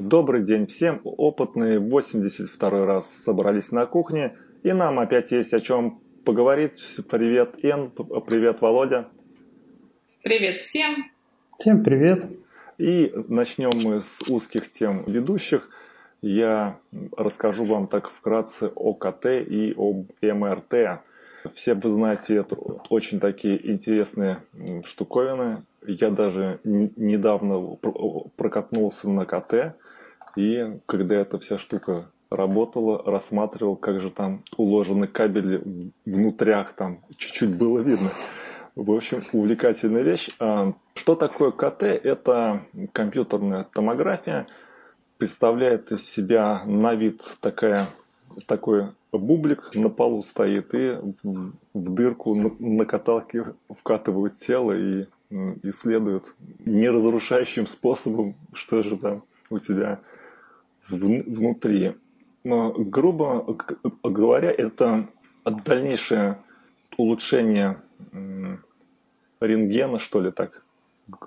Добрый день всем. Опытные 82 раз собрались на кухне, и нам опять есть о чем поговорить. Привет, Эн. Привет, Володя. Привет всем. Всем привет. И начнем мы с узких тем ведущих. Я расскажу вам так вкратце о КТ и об МРТ. Все вы знаете, это очень такие интересные штуковины. Я даже недавно прокатнулся на КТ, и когда эта вся штука работала, рассматривал, как же там уложены кабели внутрях, там чуть-чуть было видно. В общем, увлекательная вещь. А, что такое КТ? Это компьютерная томография. Представляет из себя на вид такая, такой бублик на полу стоит и в, дырку на, на каталке вкатывают тело и исследуют неразрушающим способом, что же там у тебя внутри. Но, грубо говоря, это дальнейшее улучшение рентгена, что ли, так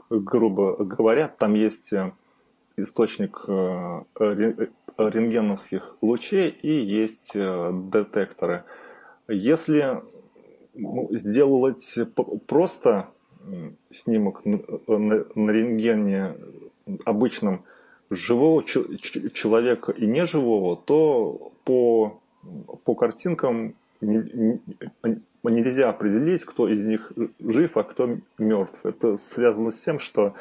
грубо говоря. Там есть э, источник э, рентгеновских лучей и есть э, детекторы. Если ну, сделать просто снимок на, рентгене обычном живого человека и неживого, то по, по картинкам нельзя определить, кто из них жив, а кто мертв. Это связано с тем, что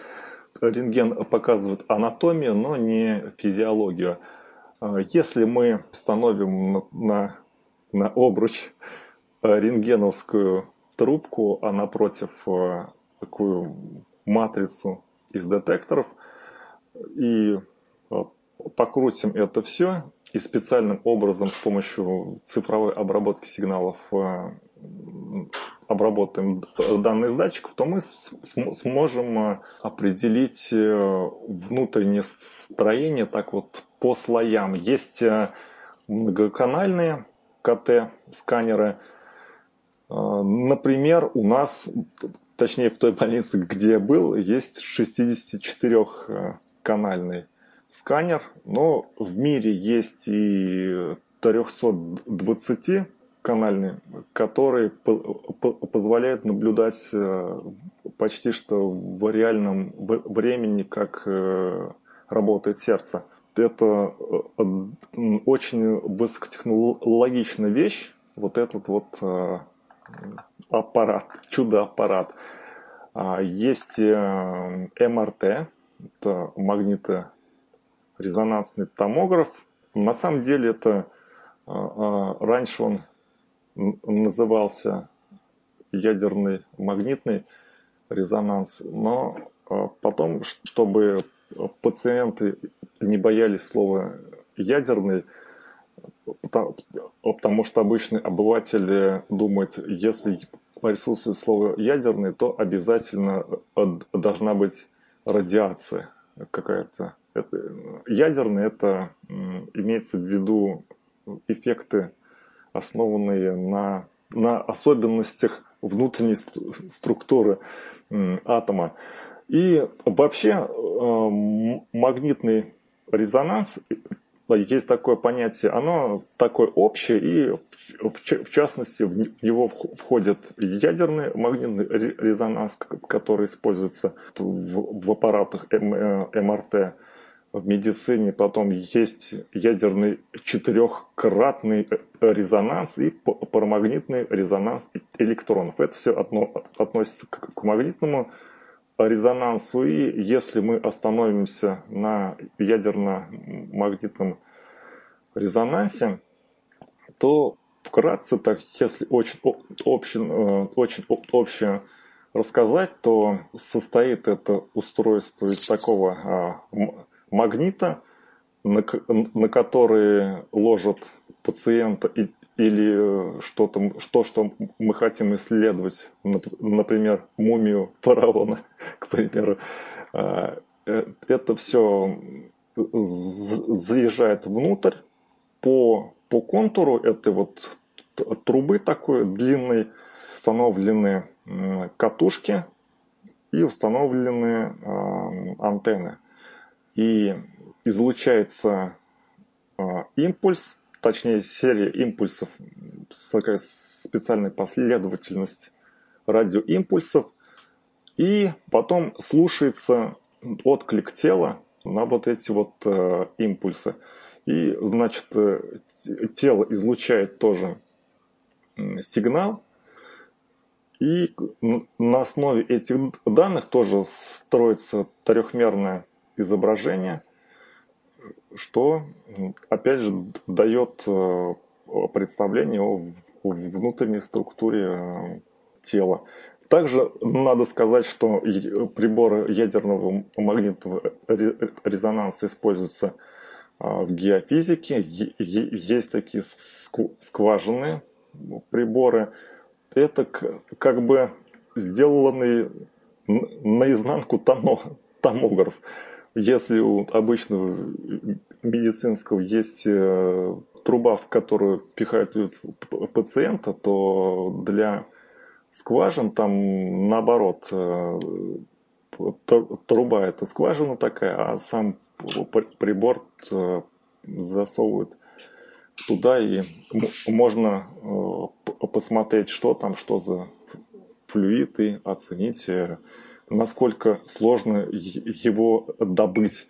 рентген показывает анатомию, но не физиологию. А если мы установим на, на обруч рентгеновскую трубку, а напротив э, такую матрицу из детекторов – и э, покрутим это все и специальным образом с помощью цифровой обработки сигналов э, обработаем данные с датчиков, то мы сможем э, определить внутреннее строение так вот по слоям. Есть многоканальные КТ-сканеры. Например, у нас, точнее в той больнице, где я был, есть 64 канальный сканер, но в мире есть и 320 канальный, который позволяет наблюдать э, почти что в реальном времени, как э, работает сердце. Это э, очень высокотехнологичная вещь, вот этот вот аппарат, чудо-аппарат. А, есть МРТ, это магниторезонансный томограф. На самом деле это а, а, раньше он назывался ядерный магнитный резонанс, но а, потом, чтобы пациенты не боялись слова ядерный, потому что обычный обыватель думает, если присутствует слово ядерный, то обязательно должна быть радиация какая-то. Это, ядерный это имеется в виду эффекты, основанные на, на особенностях внутренней структуры атома. И вообще э, магнитный резонанс есть такое понятие, оно такое общее, и в, в частности в него входит ядерный магнитный резонанс, который используется в, в аппаратах МРТ в медицине, потом есть ядерный четырехкратный резонанс и парамагнитный резонанс электронов. Это все относится к магнитному резонансу. И если мы остановимся на ядерно-магнитном резонансе, то вкратце, так если очень, очень, э, очень общее рассказать, то состоит это устройство из такого а, магнита, на, на который ложат пациента и или что-то, что, что мы хотим исследовать, например, мумию фараона, к примеру, а, э, это все заезжает внутрь по, по контуру этой вот трубы такой длинной, установлены катушки и установлены антенны. И излучается импульс, точнее серия импульсов, такая специальная последовательность радиоимпульсов, и потом слушается отклик тела на вот эти вот э, импульсы. И, значит, э, тело излучает тоже сигнал, и на основе этих данных тоже строится трехмерное изображение, что, опять же, дает э, представление о внутренней структуре э, тела. Также надо сказать, что приборы ядерного магнитного резонанса используются а, в геофизике. Есть такие скважины приборы. Это как бы сделанный наизнанку томограф. Если у обычного медицинского есть э, труба, в которую пихают пациента, то для скважин там наоборот э, труба это скважина такая, а сам прибор э, засовывают туда и можно посмотреть, что там, что за флюид и оценить, насколько сложно его добыть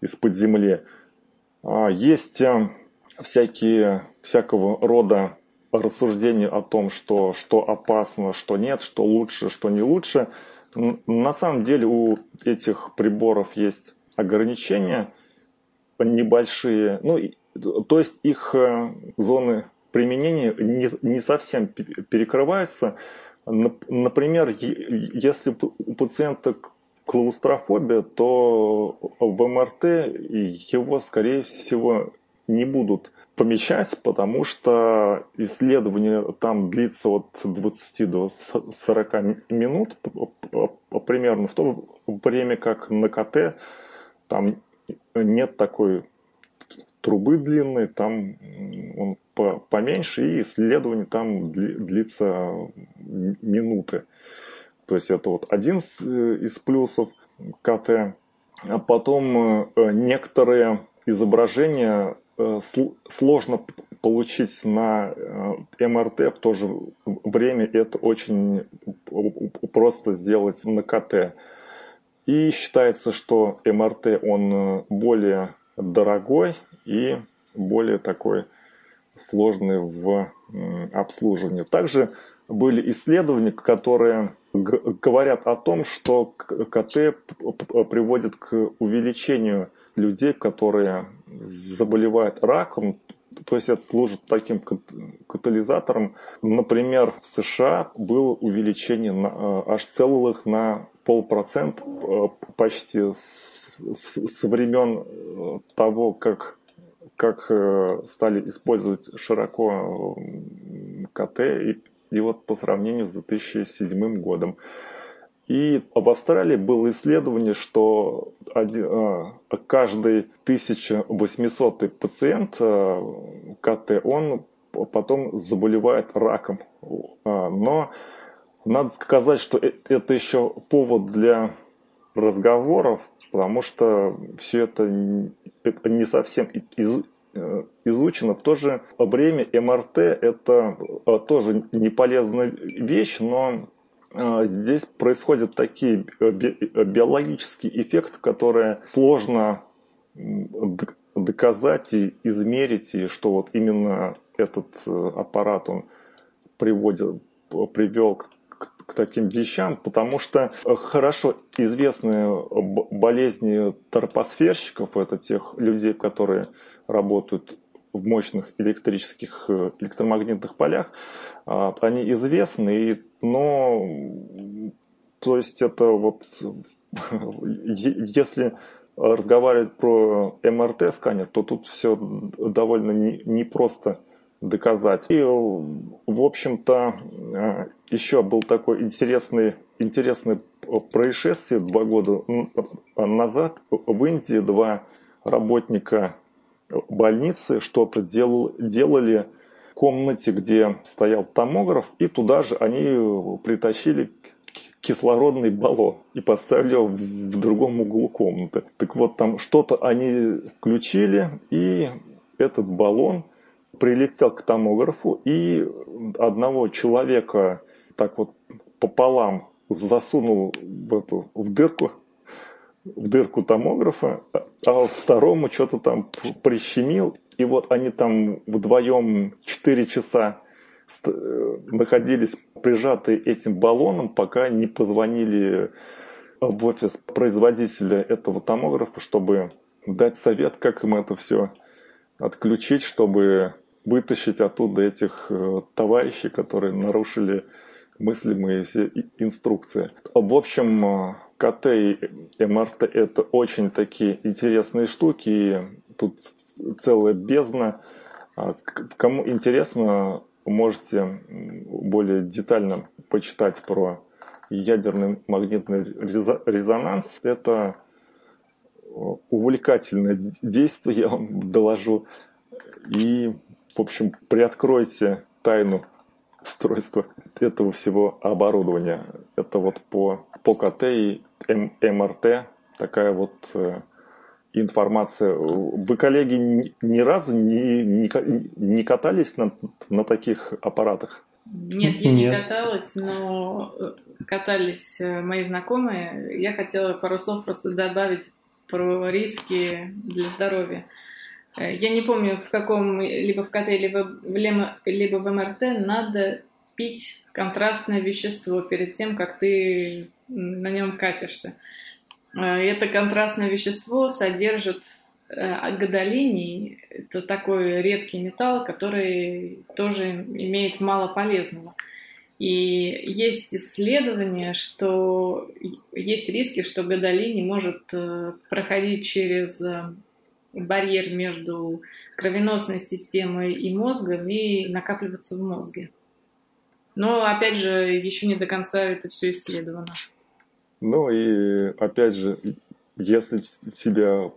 из-под земли. А есть всякие, всякого рода рассуждения о том, что, что опасно, что нет, что лучше, что не лучше. На самом деле у этих приборов есть ограничения небольшие, ну, то есть их э, зоны применения не, не совсем перекрываются. Например, если у пациента клаустрофобия, то в МРТ его, скорее всего, не будут помещать, потому что исследование там длится от 20 до 40 минут примерно, в то время как на КТ там нет такой трубы длинной, там он поменьше, и исследование там длится минуты. То есть это вот один из плюсов КТ. А потом э, некоторые изображения Э, сложно получить на э, МРТ, в то же время это очень просто сделать на КТ. И считается, что МРТ он э, более дорогой и более такой сложный в обслуживании. Также были исследования, которые говорят о том, что КТ приводит к увеличению людей, которые заболевают раком, то есть это служит таким катализатором. Например, в США было увеличение на, э, аж целых на полпроцента э, почти с, с времен э, того, как, как стали использовать широко КТ и, и вот по сравнению с 2007 годом. И в Австралии было исследование, что один, а, каждый 1800 пациент а, КТ, он потом заболевает раком. А, но надо сказать, что э, это еще повод для разговоров, потому что все это не совсем э, изучено. В то же время МРТ это тоже не полезная вещь, но а, здесь происходят такие э, э, биологические эффекты, которые сложно доказать и измерить, и что вот именно этот э, аппарат он приводит, привел к, к таким вещам, потому что хорошо известные болезни торпосферщиков, это тех людей, которые работают в мощных электрических, электромагнитных полях, а, они известны, но то есть это вот если разговаривать про МРТ-сканер, то тут все довольно непросто доказать. И, в общем-то, а, еще был такой интересный, интересный происшествие два года назад. В Индии два работника больницы что-то дел, делали комнате, где стоял томограф, и туда же они притащили кислородный баллон и поставили его в другом углу комнаты. Так вот, там что-то они включили, и этот баллон прилетел к томографу, и одного человека так вот пополам засунул в эту в дырку в дырку томографа, а второму что-то там прищемил, и вот они там вдвоем 4 часа э, находились прижатые этим баллоном, пока не позвонили в офис производителя этого томографа, чтобы дать совет, как им это все отключить, чтобы вытащить оттуда этих э, товарищей, которые нарушили мыслимые все инструкции. В общем, э, КТ и МРТ это очень такие интересные штуки, и тут целая бездна. А кому интересно, можете более детально почитать про ядерный магнитный резонанс. Это увлекательное действие, я вам доложу. И, в общем, приоткройте тайну устройства этого всего оборудования. Это вот по, по КТ и МРТ такая вот э, информация. Вы, коллеги, ни, ни разу не, не, не катались на, на таких аппаратах? Нет, я Нет. не каталась, но э, катались э, мои знакомые. Я хотела пару слов просто добавить про риски для здоровья. Я не помню, в каком, либо в КТ, либо либо в МРТ надо пить контрастное вещество перед тем, как ты на нем катишься. Э, это контрастное вещество содержит э, гадолиний. Это такой редкий металл, который тоже имеет мало полезного. И есть исследования, что есть риски, что гадолиний может э, проходить через барьер между кровеносной системой и мозгом и накапливаться в мозге. Но, опять же, еще не до конца это все исследовано. Ну и, опять же, если тебя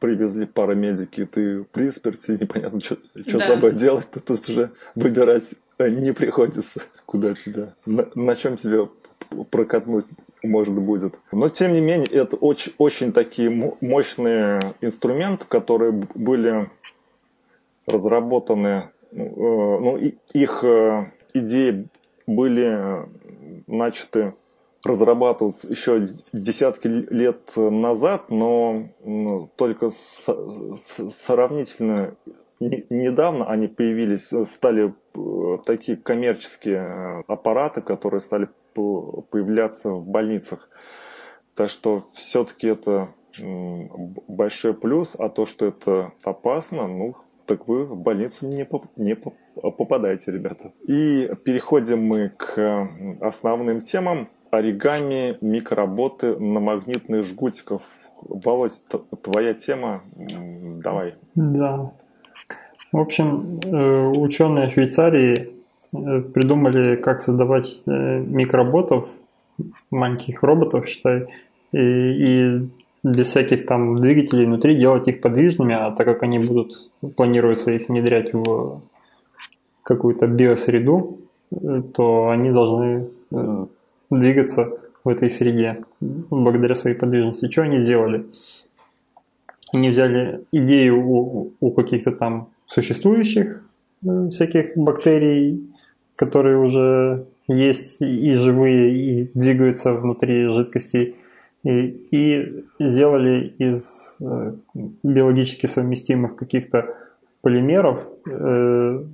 привезли парамедики, ты при смерти, непонятно, что, да. с тобой делать, то тут уже выбирать не приходится, куда тебя, на, на чем тебя прокатнуть может будет. Но тем не менее, это очень, очень такие мощные инструменты, которые были разработаны, ну, э, ну их э, идеи были начаты разрабатываться еще десятки лет назад, но только сравнительно недавно они появились, стали э, такие коммерческие аппараты, которые стали появляться в больницах. Так что все-таки это большой плюс, а то, что это опасно, ну, так вы в больницу не, поп не попадаете, ребята. И переходим мы к основным темам. Оригами, микроработы на магнитных жгутиков. Володь, твоя тема, давай. Да. В общем, э, ученые Швейцарии придумали, как создавать э, микроботов, маленьких роботов, считай, и, и без всяких там двигателей внутри делать их подвижными, а так как они будут, планируется их внедрять в какую-то биосреду, то они должны двигаться в этой среде благодаря своей подвижности. Что они сделали? Они взяли идею у, у каких-то там существующих э, всяких бактерий, которые уже есть и живые, и двигаются внутри жидкостей, и, и сделали из э, биологически совместимых каких-то полимеров э,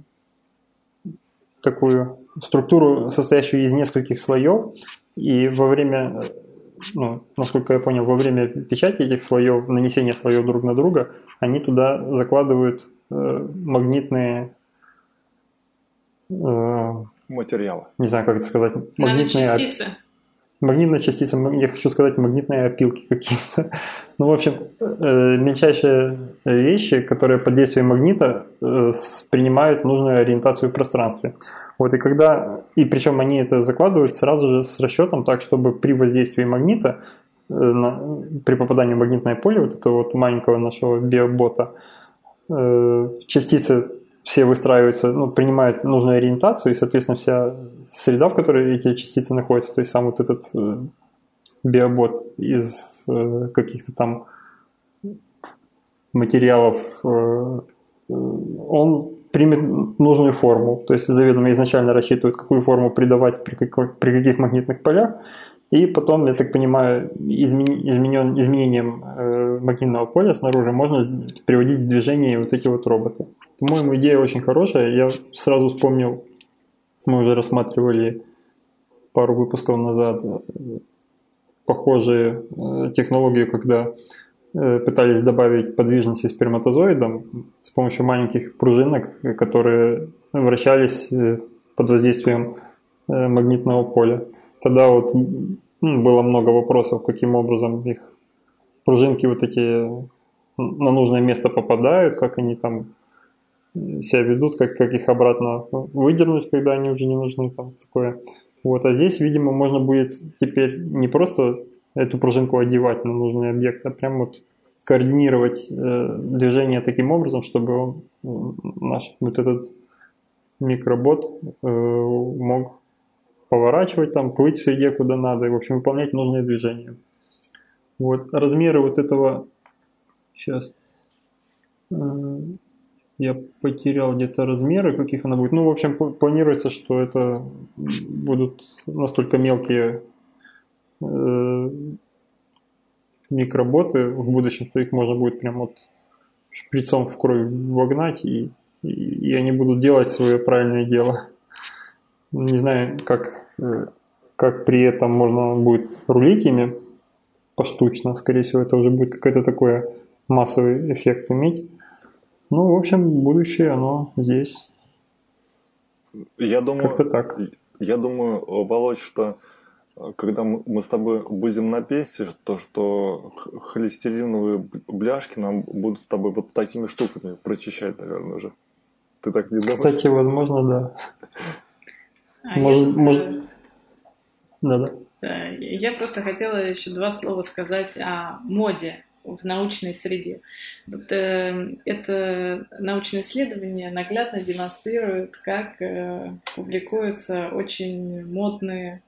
такую структуру, состоящую из нескольких слоев, и во время, ну, насколько я понял, во время печати этих слоев, нанесения слоев друг на друга, они туда закладывают э, магнитные э, материалы. Не знаю, как это сказать. Магнитные частицы. Магнитная частица, я хочу сказать магнитные опилки какие-то. Ну, в общем, э, мельчайшие вещи, которые под действием магнита э, принимают нужную ориентацию в пространстве. Вот и когда, и причем они это закладывают сразу же с расчетом так, чтобы при воздействии магнита, при попадании в магнитное поле вот этого вот маленького нашего биобота, частицы все выстраиваются, ну, принимают нужную ориентацию, и, соответственно, вся среда, в которой эти частицы находятся, то есть сам вот этот э, биобот из э, каких-то там материалов, э, он примет нужную форму. То есть заведомо изначально рассчитывают, какую форму придавать при, при каких магнитных полях. И потом, я так понимаю, измени, изменен, изменением э, магнитного поля снаружи можно приводить в движение вот эти вот роботы. По-моему, идея очень хорошая. Я сразу вспомнил, мы уже рассматривали пару выпусков назад э, похожие э, технологии, когда э, пытались добавить подвижности сперматозоидам с помощью маленьких пружинок, которые вращались э, под воздействием магнитного поля. Тогда вот ну, было много вопросов, каким образом их пружинки вот эти на нужное место попадают, как они там себя ведут, как, как их обратно выдернуть, когда они уже не нужны, там такое. Вот, а здесь, видимо, можно будет теперь не просто эту пружинку одевать на нужный объект, а прям вот координировать э, движение таким образом, чтобы он, наш вот этот микробот э, мог поворачивать там, плыть в среде куда надо, и, в общем, выполнять нужные движения. Вот, размеры вот этого, сейчас, э, я потерял где-то размеры, каких она будет. Ну, в общем, планируется, что это будут настолько мелкие э, микроботы в будущем, что их можно будет прям вот шприцом в кровь вогнать, и, и, и они будут делать свое правильное дело. Не знаю, как, э, как при этом можно будет рулить ими поштучно. Скорее всего, это уже будет какой-то такой массовый эффект иметь. Ну, в общем, будущее, оно здесь. Я думаю, Как-то так. Я думаю, Володь, что э, когда мы с тобой будем на песне, то что холестериновые бляшки нам будут с тобой вот такими штуками прочищать, наверное, уже. Ты так не думаешь? Кстати, возможно, да. А может, может... Да, да. Да, я просто хотела еще два слова сказать о моде в научной среде. Вот, э, это научное исследование наглядно демонстрирует, как э, публикуются очень модные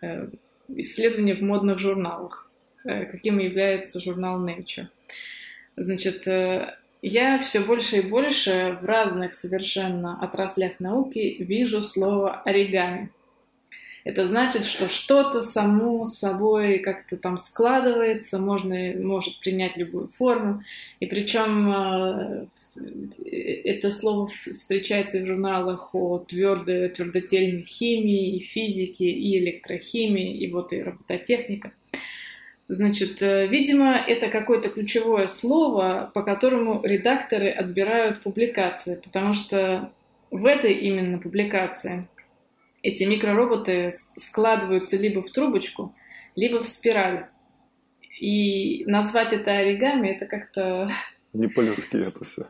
э, исследования в модных журналах, э, каким является журнал Nature. Значит, э, я все больше и больше в разных совершенно отраслях науки вижу слово оригами. Это значит, что что-то само собой как-то там складывается, можно, может принять любую форму. И причем э, это слово встречается в журналах о твердой, твердотельной химии, и физике, и электрохимии, и вот и робототехника. Значит, э, видимо, это какое-то ключевое слово, по которому редакторы отбирают публикации, потому что в этой именно публикации эти микророботы складываются либо в трубочку, либо в спираль. И назвать это оригами, это как-то... Не по-людски это все.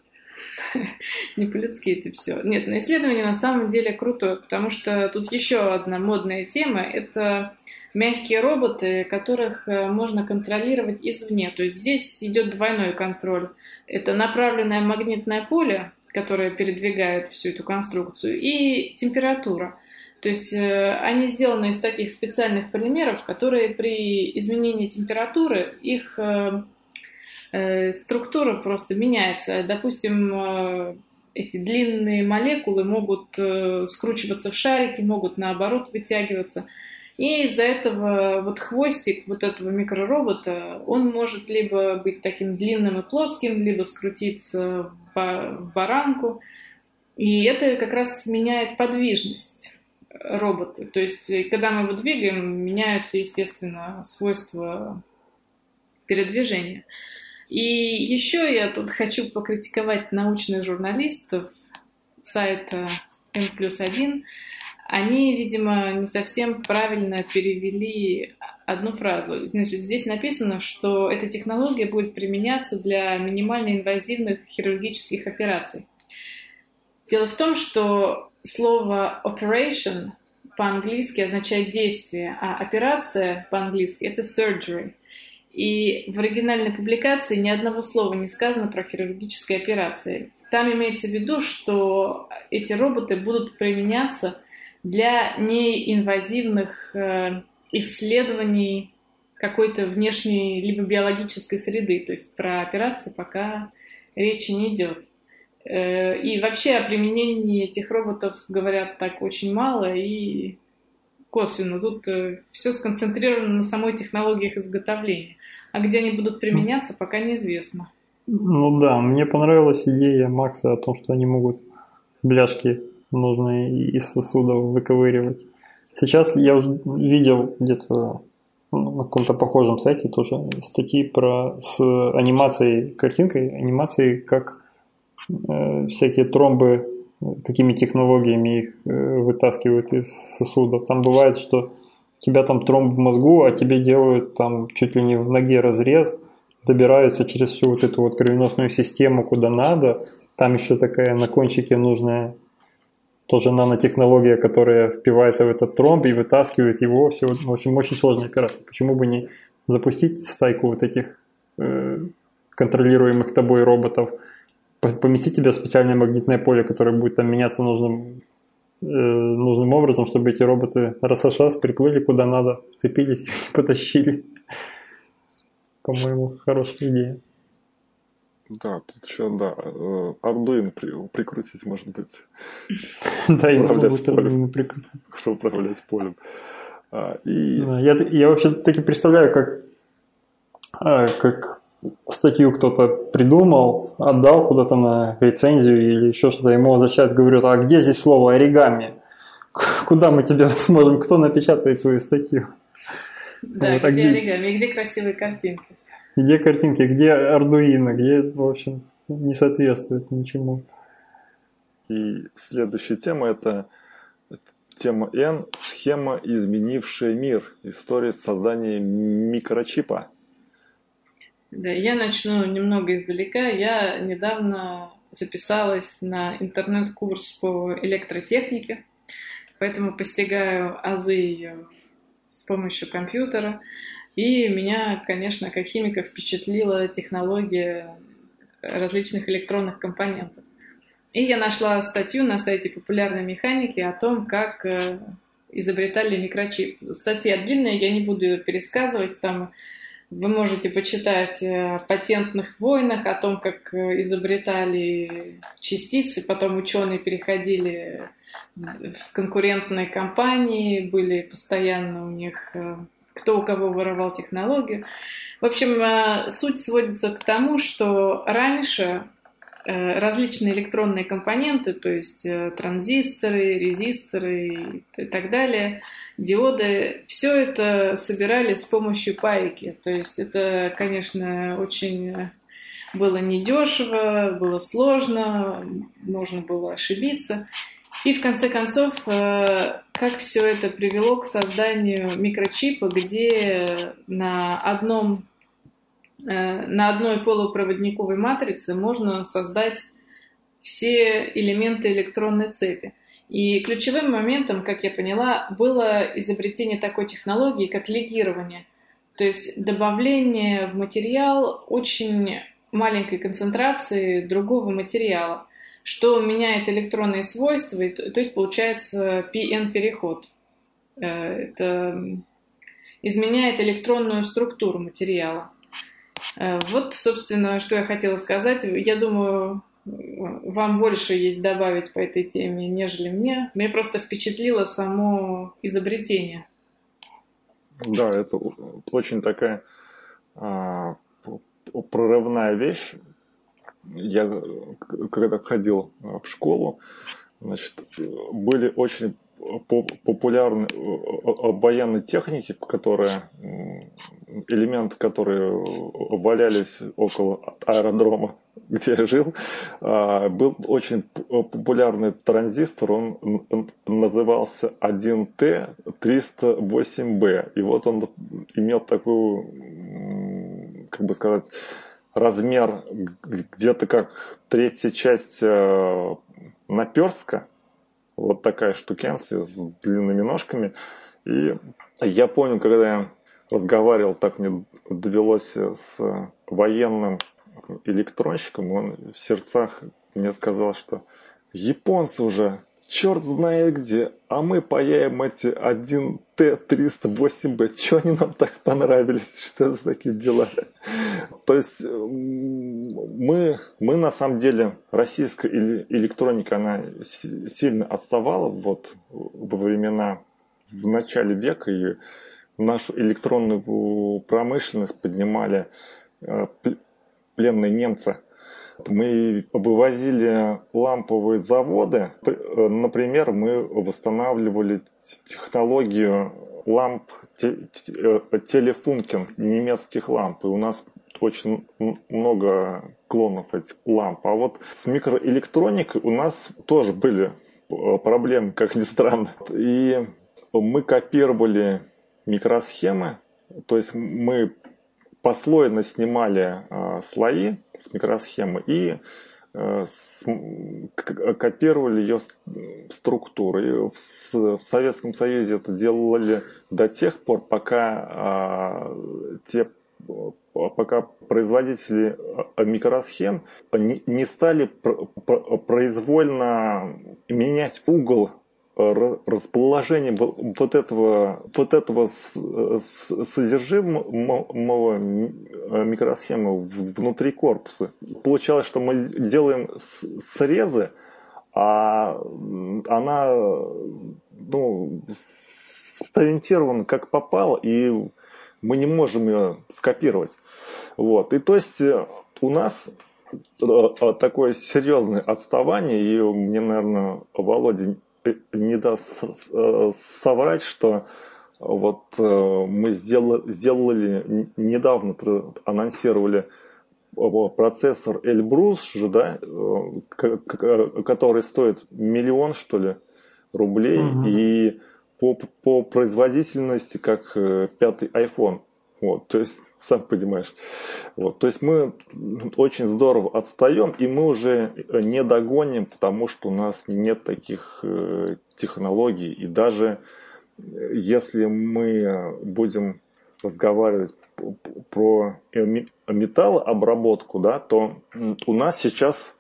Не по-людски это все. Нет, но исследование на самом деле крутое, потому что тут еще одна модная тема – это мягкие роботы, которых э, можно контролировать извне. То есть здесь идет двойной контроль. Это направленное магнитное поле, которое передвигает всю эту конструкцию, и температура. То есть э, они сделаны из таких специальных полимеров, которые при изменении температуры их э, структура просто меняется. Допустим, эти длинные молекулы могут скручиваться в шарики, могут наоборот вытягиваться. И из-за этого вот хвостик вот этого микроробота, он может либо быть таким длинным и плоским, либо скрутиться в баранку. И это как раз меняет подвижность роботы. То есть, э, когда мы его двигаем, меняются, естественно, свойства передвижения. И еще я тут хочу покритиковать научных журналистов сайта N плюс 1. Они, видимо, не совсем правильно перевели одну фразу. Значит, здесь написано, что эта технология будет применяться для минимально инвазивных хирургических операций. Дело в том, что слово operation по-английски означает действие, а операция по-английски это surgery. И в оригинальной публикации ни одного слова не сказано про хирургические операции. там имеется в виду, что эти роботы будут применяться для неинвазивных э, исследований какой-то внешней либо биологической среды. То есть про операции пока речи не идет. Э, и вообще о применении этих роботов говорят так очень мало и косвенно. Тут э, все сконцентрировано на самой технологии их изготовления. А где они будут применяться, пока неизвестно. Ну да, мне понравилась идея Макса о том, что они могут бляшки нужные из сосудов выковыривать. Сейчас я уже видел где-то ну, на каком-то похожем сайте тоже статьи про с анимацией, картинкой, анимацией, как э, всякие тромбы, какими технологиями их э, вытаскивают из сосудов. Там бывает, что у тебя там тромб в мозгу, а тебе делают там чуть ли не в ноге разрез, добираются через всю вот эту вот кровеносную систему куда надо. Там еще такая на кончике нужная тоже нанотехнология, которая впивается в этот тромб и вытаскивает его. Все, в общем, очень сложная операция. Почему бы не запустить стайку вот этих э, контролируемых тобой роботов, поместить тебя в специальное магнитное поле, которое будет там меняться нужным, э, нужным образом, чтобы эти роботы раз приплыли куда надо, цепились и потащили. По-моему, хорошая идея. Да, тут еще, да, э, Arduino при, прикрутить, может быть. Да, я Arduino прикрутить. Чтобы управлять полем. А, и... я, я вообще таки представляю, как, а, как статью кто-то придумал, отдал куда-то на рецензию или еще что-то, ему возвращают, говорят, а где здесь слово оригами? Куда мы тебя сможем, кто напечатает твою статью? Да, вот, где а оригами, где красивые картинки? Где картинки, где Ардуино, где, в общем, не соответствует ничему. И следующая тема это тема N – схема, изменившая мир. История создания микрочипа. Да, я начну немного издалека. Я недавно записалась на интернет-курс по электротехнике, поэтому постигаю азы ее с помощью компьютера. И меня, конечно, как химика впечатлила технология различных электронных компонентов. И я нашла статью на сайте популярной механики о том, как э, изобретали микрочип. Статья длинная, я не буду пересказывать. Там вы можете почитать о патентных войнах, о том, как э, изобретали частицы, потом ученые переходили в конкурентные компании, были постоянно у них э, кто у кого воровал технологию. В общем, э, суть сводится к тому, что раньше э, различные электронные компоненты, то есть э, транзисторы, резисторы и так далее, диоды, все это собирали с помощью пайки. То есть это, конечно, очень было недешево, было сложно, можно было ошибиться. И в конце концов, э, как все это привело к созданию микрочипа, где на одном э, на одной полупроводниковой матрице можно создать все элементы электронной цепи. И ключевым моментом, как я поняла, было изобретение такой технологии, как легирование. То есть добавление в материал очень маленькой концентрации другого материала что меняет электронные свойства, то есть получается PN-переход. Э, это изменяет электронную структуру материала. Э, вот, собственно, что я хотела сказать. Я думаю, вам больше есть добавить по этой теме, нежели мне. Мне просто впечатлило само изобретение. Да, это очень такая а, прорывная вещь, я когда ходил в школу, значит, были очень популярны военные техники, которые элементы, которые валялись около аэродрома, где я жил, а, был очень популярный транзистор, он назывался 1T308B. И вот он имел такую, как бы сказать, размер где-то как третья часть э, наперска. Вот такая штукенция с длинными ножками. И я помню, когда я разговаривал, так мне довелось с военным электронщиком, он в сердцах мне сказал, что японцы уже черт знает где, а мы паяем эти 1Т308Б. Чего они нам так понравились? Что это за такие дела? То есть мы, мы на самом деле, российская электроника, она сильно отставала вот во времена, в начале века, и нашу электронную промышленность поднимали э, пленные немцы – мы вывозили ламповые заводы. Например, мы восстанавливали технологию ламп телефункин, немецких ламп. И у нас очень много клонов этих ламп. А вот с микроэлектроникой у нас тоже были проблемы, как ни странно. И мы копировали микросхемы, то есть мы послойно снимали э, слои микросхемы и э, копировали ее структуру. И в, Советском Союзе это делали до тех пор, пока э, те пока производители микросхем не, не стали произвольно менять угол расположение вот этого, вот этого содержимого микросхемы внутри корпуса. Получалось, что мы делаем срезы, а она ну, сориентирована как попало, и мы не можем ее скопировать. Вот. И то есть э, у нас э, такое серьезное отставание, и мне, наверное, Володя не даст э, соврать, что вот э, мы сделали, сделали недавно анонсировали процессор Эльбрус же, да, э, который стоит миллион, что ли, рублей, угу. и по, по производительности как пятый iPhone. Вот, то есть, сам понимаешь. Вот, то есть мы очень здорово отстаем, и мы уже не догоним, потому что у нас нет таких э, технологий. И даже э, если мы будем разговаривать про металлообработку, да, то у нас сейчас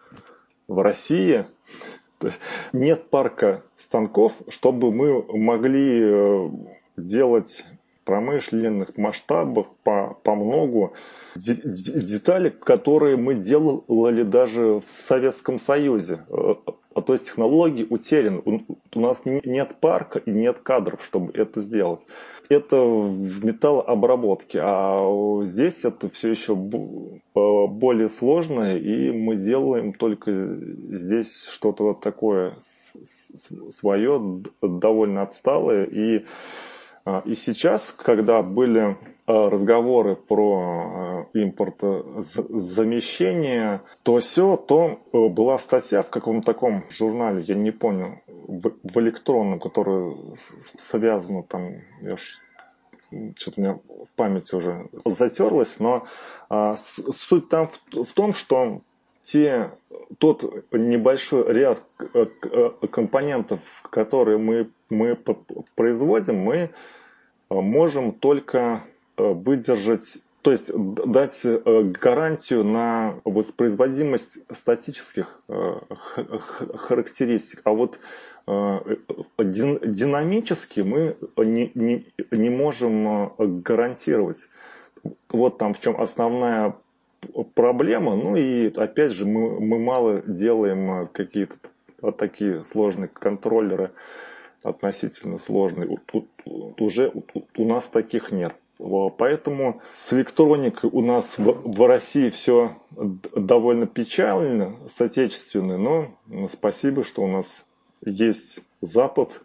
в России нет парка станков, чтобы мы могли э, делать промышленных масштабах по, по многу деталей, которые мы делали даже в Советском Союзе. Э, а то есть технологии утеряны. У нас нет парка и нет кадров, чтобы это сделать. Это в металлообработке, а здесь это все еще э, более сложное, и мы делаем только здесь что-то такое свое, довольно отсталое, и и сейчас, когда были а, разговоры про а, импортозамещение, то все, то э, была статья в каком-то таком журнале, я не помню, в электронном, который связан там, я что-то у меня в памяти уже затерлось, но а, суть там в, в том, что те, тот небольшой ряд э, компонентов, которые мы, мы производим, мы можем только э, выдержать, то есть дать э, гарантию на воспроизводимость статических э, характеристик. А вот динамически мы не, не, не можем гарантировать. Вот там в чем основная проблема. Ну и опять же мы, мы мало делаем какие-то такие сложные контроллеры относительно сложный. Тут уже у нас таких нет. Поэтому с электроникой у нас в, в России все довольно печально, с отечественной, но спасибо, что у нас есть Запад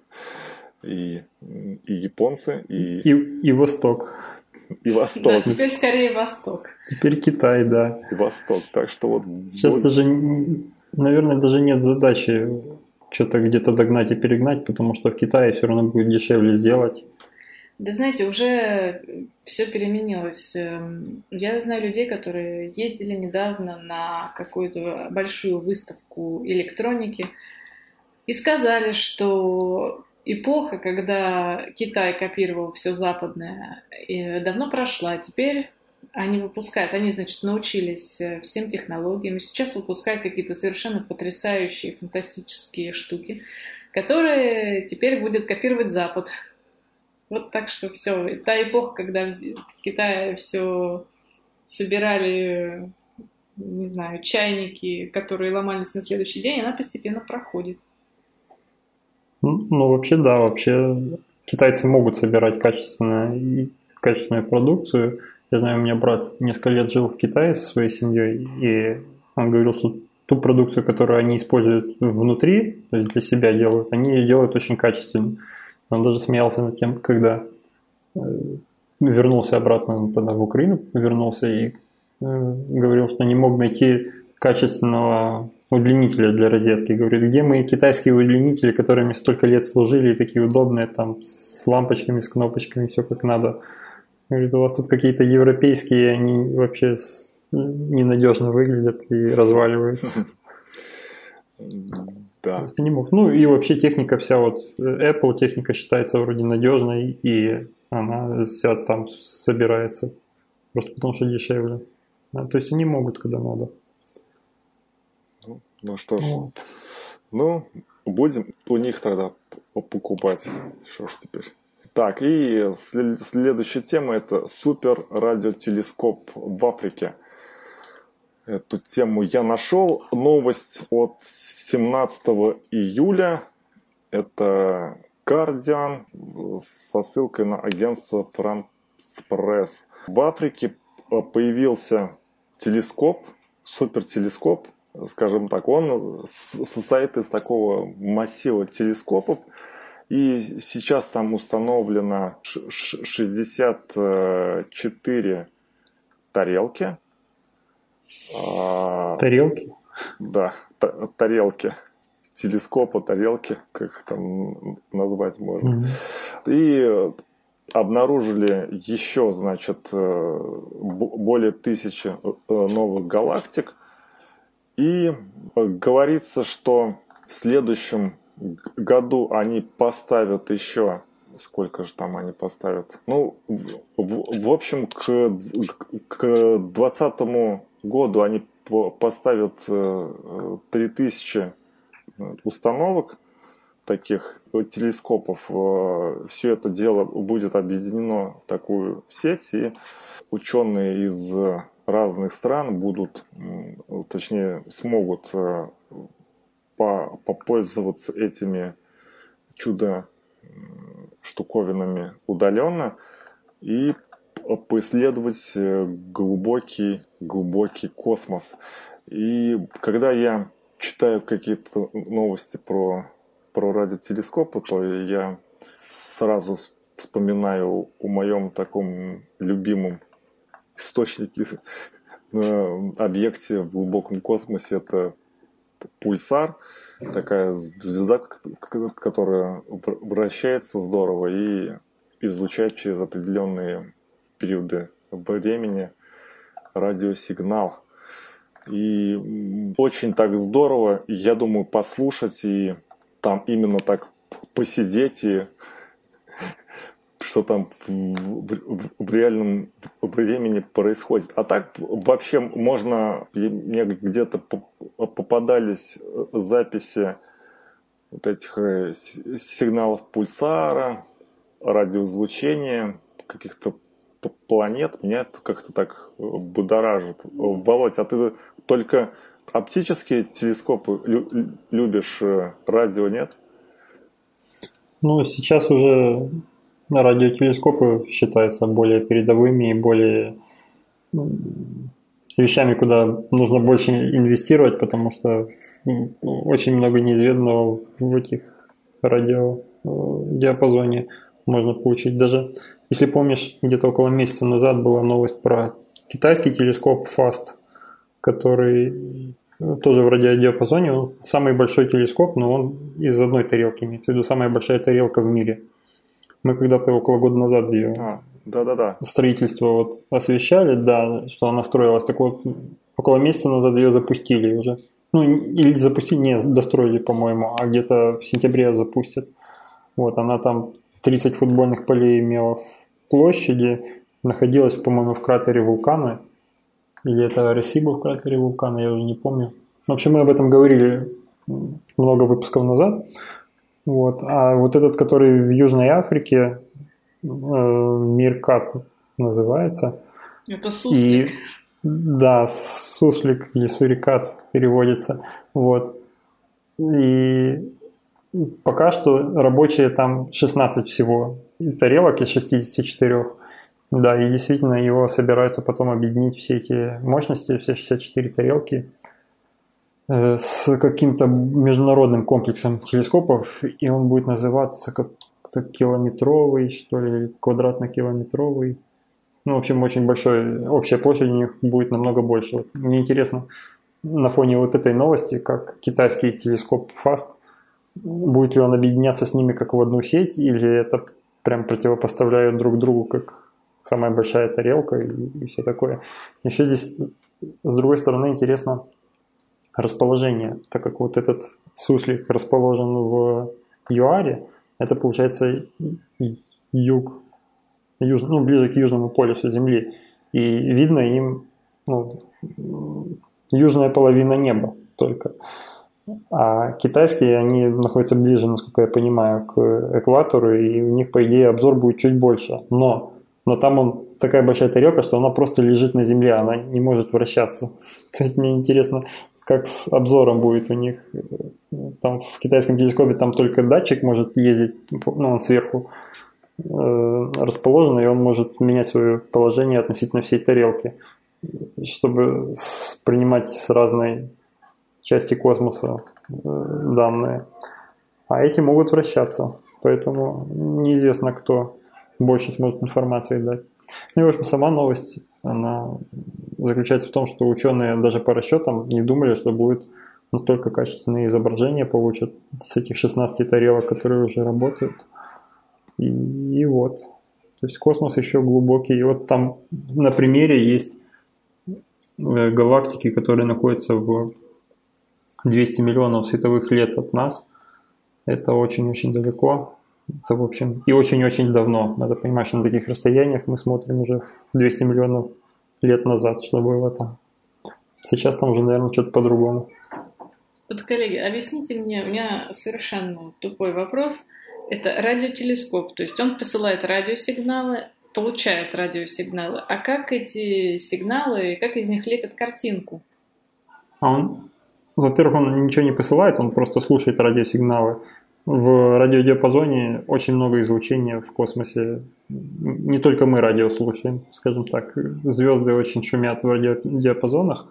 и, и японцы, и... И, и Восток. И Восток. Да, теперь скорее Восток. Теперь Китай, да. И Восток. Так что вот... Сейчас будет... даже, наверное, даже нет задачи что-то где-то догнать и перегнать, потому что в Китае все равно будет дешевле сделать. Да знаете, уже все переменилось. Эм, я знаю людей, которые ездили недавно на какую-то большую выставку электроники и сказали, что эпоха, когда Китай копировал все западное, давно прошла. Теперь они выпускают, они, значит, научились э, всем технологиям, и сейчас выпускают какие-то совершенно потрясающие, фантастические штуки, которые теперь будет копировать Запад. Вот так что все. Та эпоха, когда в Китае все собирали, не знаю, чайники, которые ломались на следующий день, она постепенно проходит. Ну, ну вообще, да, вообще китайцы могут собирать качественную, качественную продукцию, я знаю, у меня брат несколько лет жил в Китае со своей семьей, и он говорил, что ту продукцию, которую они используют внутри, то есть для себя делают, они ее делают очень качественно. Он даже смеялся над тем, когда э, вернулся обратно тогда в Украину, вернулся и э, говорил, что не мог найти качественного удлинителя для розетки. Говорит, где мои китайские удлинители, которыми столько лет служили и такие удобные, там, с лампочками, с кнопочками, все как надо. Говорит, у вас тут какие-то европейские, они вообще ненадежно выглядят и разваливаются. Да. То есть не мог. Ну и вообще техника вся вот Apple техника считается вроде надежной и она вся там собирается просто потому что дешевле. Да, то есть они могут, когда надо. Ну, ну что ж, вот. ну будем у них тогда покупать. Что ж теперь. Так, и следующая тема это супер радиотелескоп в Африке. Эту тему я нашел. Новость от 17 июля. Это Guardian со ссылкой на агентство France Press. В Африке появился телескоп, супертелескоп, скажем так. Он состоит из такого массива телескопов – и сейчас там установлено 64 тарелки. А, тарелки? Да, тарелки. Телескопа, тарелки, как их там назвать можно. Mm-hmm. И обнаружили еще, значит, э, более тысячи э, новых галактик. И говорится, что в следующем году они поставят еще сколько же там они поставят? Ну, в, в, в общем, к, к 2020 году они поставят 3000 э, установок таких телескопов. Э, Все это дело будет объединено в такую сеть, и ученые из разных стран будут, точнее, смогут э, по, попользоваться этими чудо штуковинами удаленно и поисследовать э, глубокий, глубокий космос. И когда я читаю какие-то новости про, про радиотелескопы, то я сразу вспоминаю о моем таком любимом источнике, э, объекте в глубоком космосе. Это пульсар, такая звезда, которая вращается здорово и излучает через определенные периоды времени радиосигнал. И очень так здорово, я думаю, послушать и там именно так посидеть и что там в, в, в реальном времени происходит. А так вообще можно, мне где-то попадались записи вот этих э, сигналов пульсара, радиозвучения, каких-то планет. Меня это как-то так будоражит. Володь, а ты только оптические телескопы любишь, э, радио нет? Ну, сейчас уже радиотелескопы считаются более передовыми и более вещами, куда нужно больше инвестировать, потому что очень много неизведанного в этих радиодиапазоне можно получить. Даже, если помнишь, где-то около месяца назад была новость про китайский телескоп FAST, который тоже в радиодиапазоне, он самый большой телескоп, но он из одной тарелки, имеется в виду самая большая тарелка в мире – мы когда-то около года назад ее а, да, да, да. строительство вот освещали, да, что она строилась. Так вот, около месяца назад ее запустили уже. Ну, или запустили, не, достроили, по-моему, а где-то в сентябре запустят. Вот, она там 30 футбольных полей имела в площади находилась, по-моему, в кратере вулкана. Или это был в кратере вулкана, я уже не помню. В общем, мы об этом говорили много выпусков назад. Вот. А вот этот, который в Южной Африке, э, Миркат называется. Это суслик. И, да, суслик или сурикат переводится. Вот. И пока что рабочие там 16 всего тарелок из 64. Да, и действительно его собираются потом объединить все эти мощности, все 64 тарелки с каким-то международным комплексом телескопов, и он будет называться как-то километровый, что ли, квадратно-километровый. Ну, в общем, очень большой, общая площадь у них будет намного больше. Вот мне интересно, на фоне вот этой новости, как китайский телескоп FAST, будет ли он объединяться с ними как в одну сеть, или это прям противопоставляют друг другу как самая большая тарелка и, и все такое. Еще здесь, с другой стороны, интересно расположение, так как вот этот суслик расположен в ЮАРе, это получается юг, юж, ну, ближе к южному полюсу Земли. И видно им ну, южная половина неба только. А китайские, они находятся ближе, насколько я понимаю, к экватору, и у них, по идее, обзор будет чуть больше. Но, но там он такая большая тарелка, что она просто лежит на земле, она не может вращаться. То есть мне интересно, как с обзором будет у них. Там в китайском телескопе там только датчик может ездить, ну, он сверху э, расположен, и он может менять свое положение относительно всей тарелки, чтобы принимать с разной части космоса э, данные. А эти могут вращаться. Поэтому неизвестно, кто больше сможет информации дать. Ну и, в общем, сама новость, она заключается в том, что ученые даже по расчетам не думали, что будет настолько качественные изображения получат с этих 16 тарелок, которые уже работают. И, и вот. То есть космос еще глубокий. И вот там на примере есть э, галактики, которые находятся в 200 миллионов световых лет от нас. Это очень-очень далеко. Это, в общем, и очень-очень давно. Надо понимать, что на таких расстояниях мы смотрим уже 200 миллионов лет назад, что было там. Сейчас там уже, наверное, что-то по-другому. Вот, коллеги, объясните мне, у меня совершенно тупой вопрос. Это радиотелескоп, то есть он посылает радиосигналы, получает радиосигналы. А как эти сигналы, как из них лепят картинку? А он во-первых, он ничего не посылает, он просто слушает радиосигналы. В радиодиапазоне очень много излучения в космосе. Не только мы радио слушаем, скажем так. Звезды очень шумят в радиодиапазонах.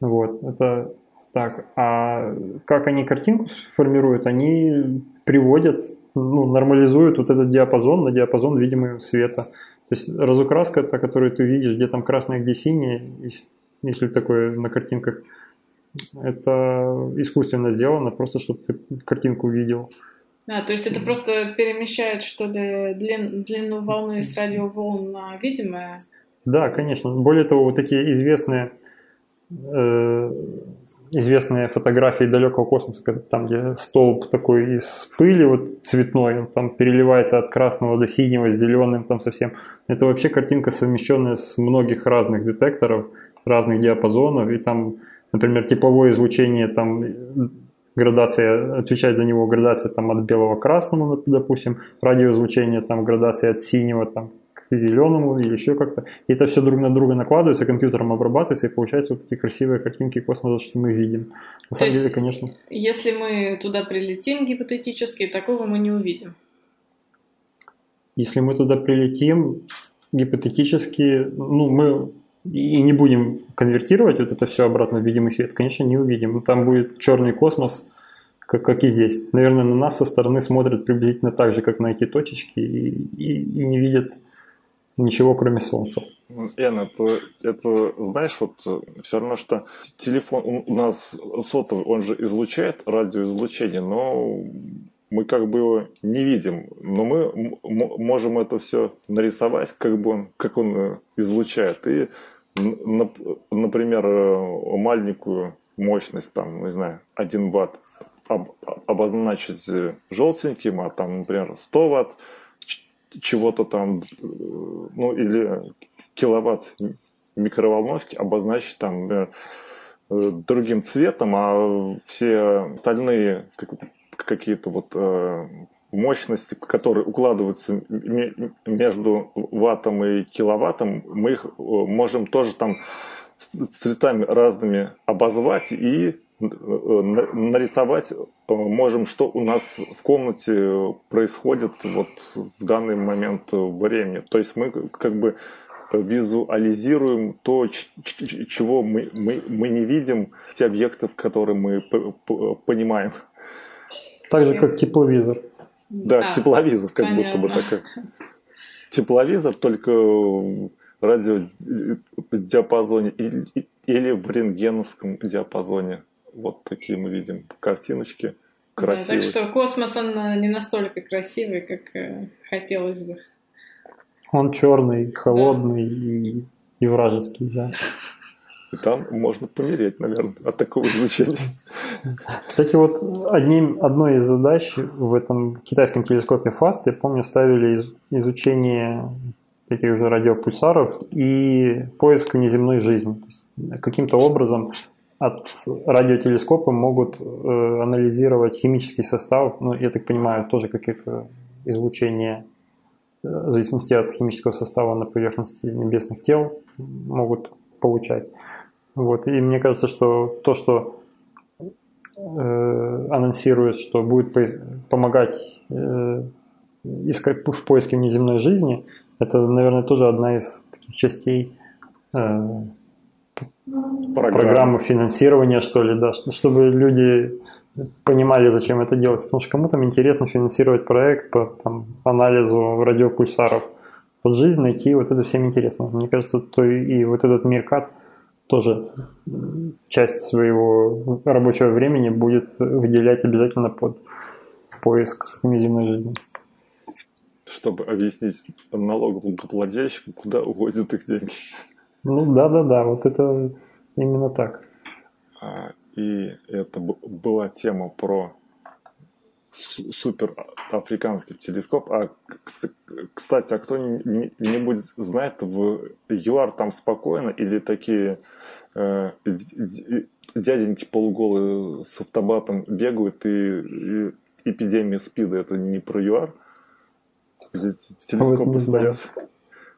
Вот, это так. А как они картинку формируют? Они приводят, ну, нормализуют вот этот диапазон на диапазон видимого света. То есть разукраска, та, которую ты видишь, где там красное, где синее, если такое на картинках – это искусственно сделано, просто чтобы ты картинку видел. Да, то есть это просто перемещает, что ли, длин, длину волны с радиоволн на видимое? Да, конечно. Более того, вот такие известные, э, известные фотографии далекого космоса, там, где столб такой из пыли вот цветной, он там переливается от красного до синего, с зеленым там совсем. Это вообще картинка, совмещенная с многих разных детекторов, разных диапазонов, и там Например, тепловое излучение, там градация, отвечает за него градация там, от белого к красному, допустим, радиоизлучение, там градация от синего там, к зеленому или еще как-то. И это все друг на друга накладывается, компьютером обрабатывается, и получаются вот такие красивые картинки космоса, что мы видим. На То самом деле, конечно. Если мы туда прилетим гипотетически, такого мы не увидим. Если мы туда прилетим, гипотетически, ну, мы и не будем конвертировать вот это все обратно в видимый свет, конечно, не увидим. Но там будет черный космос, как, как и здесь. Наверное, на нас со стороны смотрят приблизительно так же, как на эти точечки, и, и, и не видят ничего, кроме Солнца. Ян, это, это, знаешь, вот все равно, что телефон у нас сотовый, он же излучает радиоизлучение, но мы как бы его не видим, но мы можем это все нарисовать, как бы он, как он э, излучает, и например, э, маленькую мощность, там, не знаю, 1 ватт обозначить желтеньким, а там, например, 100 ватт, чего-то там, ну или киловатт микроволновки обозначить там э, э, другим цветом, а все остальные какие-то вот э, мощности, которые укладываются между ваттом и киловаттом, мы их можем тоже там цветами разными обозвать и нарисовать можем, что у нас в комнате происходит вот в данный момент времени. То есть мы как бы визуализируем то, чего мы, мы, мы не видим, те объекты, которые мы понимаем. Так же, как тепловизор. Да, а, тепловизор, как понятно. будто бы такой. Тепловизор только в радиодиапазоне или, или в рентгеновском диапазоне. Вот такие мы видим картиночки красивые. Да, так что космос, он не настолько красивый, как э, хотелось бы. Он черный, холодный да. и, и вражеский, да. И там можно помереть, наверное, от такого излучения. Кстати, вот одним, одной из задач в этом китайском телескопе FAST, я помню, ставили из, изучение таких же радиопульсаров и поиск внеземной жизни. Каким-то образом от радиотелескопа могут э, анализировать химический состав, ну, я так понимаю, тоже какие-то излучения в зависимости от химического состава на поверхности небесных тел могут получать. Вот. И мне кажется, что то, что э, анонсирует, что будет помогать э, искать в поиске внеземной жизни, это, наверное, тоже одна из частей э, программы финансирования, что ли, да, чтобы люди понимали, зачем это делать. Потому что кому там интересно финансировать проект по там, анализу радиопульсаров. Вот жизнь найти, вот это всем интересно. Мне кажется, то и, вот этот Миркат тоже часть своего рабочего времени будет выделять обязательно под поиск внеземной жизни. Чтобы объяснить налогоплательщику, куда увозят их деньги. Ну да-да-да, вот это именно так. А, и это была тема про супер африканский телескоп. А, кстати, а кто не, не будет знает, в ЮАР там спокойно или такие э, дяденьки полуголые с автобатом бегают и, и эпидемия СПИДа, это не про ЮАР? телескопы стоят.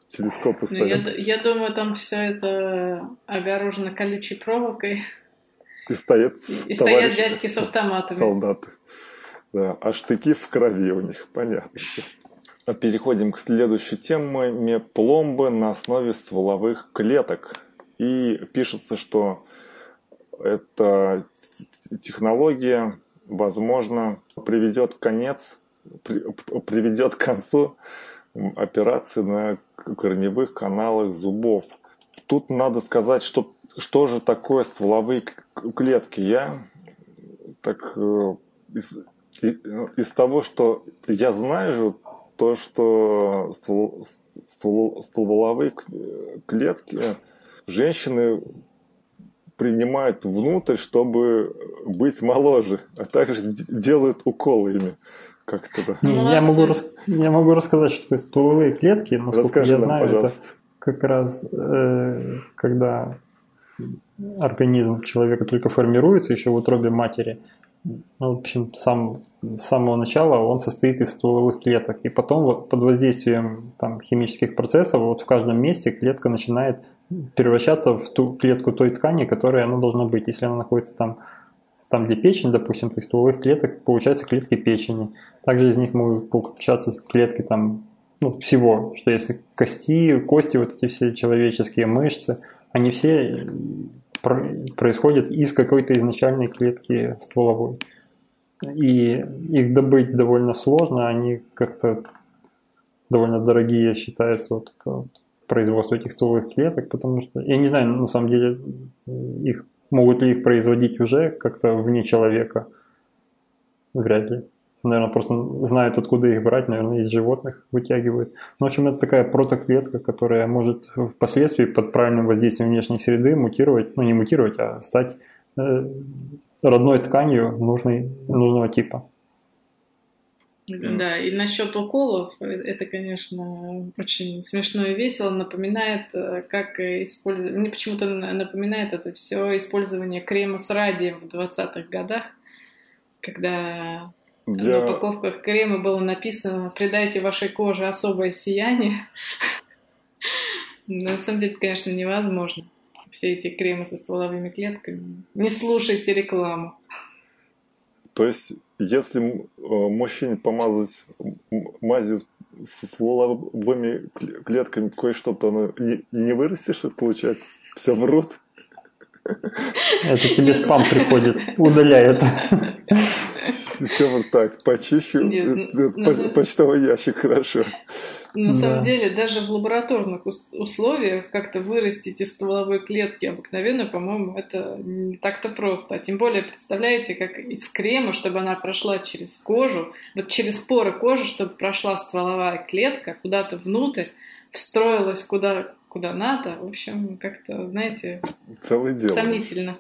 Телескопы стоят. Я, я думаю, там все это огорожено колючей проволокой. И стоят, и стоят дядьки с автоматами. Солдаты. Да, а штыки в крови у них, понятно. А переходим к следующей теме. Пломбы на основе стволовых клеток. И пишется, что эта технология, возможно, приведет конец, приведет к концу операции на корневых каналах зубов. Тут надо сказать, что что же такое стволовые клетки? Я так э, из того, что я знаю, то, что ствол, ствол, стволовые клетки женщины принимают внутрь, чтобы быть моложе, а также делают уколы ими. Как это? Я могу, рас... я могу рассказать, что такое стволовые клетки. Насколько Расскажи я знаю, нам, это как раз э, когда организм человека только формируется еще в утробе матери. Ну, в общем, сам, с самого начала он состоит из стволовых клеток. И потом вот под воздействием там, химических процессов вот в каждом месте клетка начинает превращаться в ту клетку той ткани, которая она должна быть. Если она находится там, там где печень, допустим, то из стволовых клеток получаются клетки печени. Также из них могут получаться клетки там, ну, всего, что если кости, кости, вот эти все человеческие мышцы, они все происходят из какой-то изначальной клетки стволовой. И их добыть довольно сложно, они как-то довольно дорогие считаются вот это вот производство этих стволовых клеток, потому что я не знаю, на самом деле, их могут ли их производить уже как-то вне человека, вряд ли наверное, просто знают, откуда их брать, наверное, из животных вытягивают. Ну, в общем, это такая протоклетка, которая может впоследствии под правильным воздействием внешней среды мутировать, ну, не мутировать, а стать э, родной тканью нужной, нужного типа. Да, и насчет уколов, э, это, конечно, очень смешно и весело, напоминает, э, как использовать, мне почему-то напоминает это все использование крема с радием в 20-х годах, когда Для... на упаковках крема было написано «Придайте вашей коже особое сияние». На самом деле, конечно, невозможно. Все эти кремы со стволовыми клетками. Не слушайте рекламу. То есть, если э, мужчине помазать мазью со стволовыми клетками кое-что, то оно не, не вырастет, что получается? Все врут? Это тебе спам приходит, удаляет. Все вот так, почищу Нет, ну, ну, почтовый ящик, хорошо. На да. самом деле, даже в лабораторных условиях как-то вырастить из стволовой клетки обыкновенно, по-моему, это не так-то просто. А тем более, представляете, как из крема, чтобы она прошла через кожу, вот через поры кожи, чтобы прошла стволовая клетка куда-то внутрь, встроилась куда, куда надо. В общем, как-то, знаете, Целое дело. сомнительно.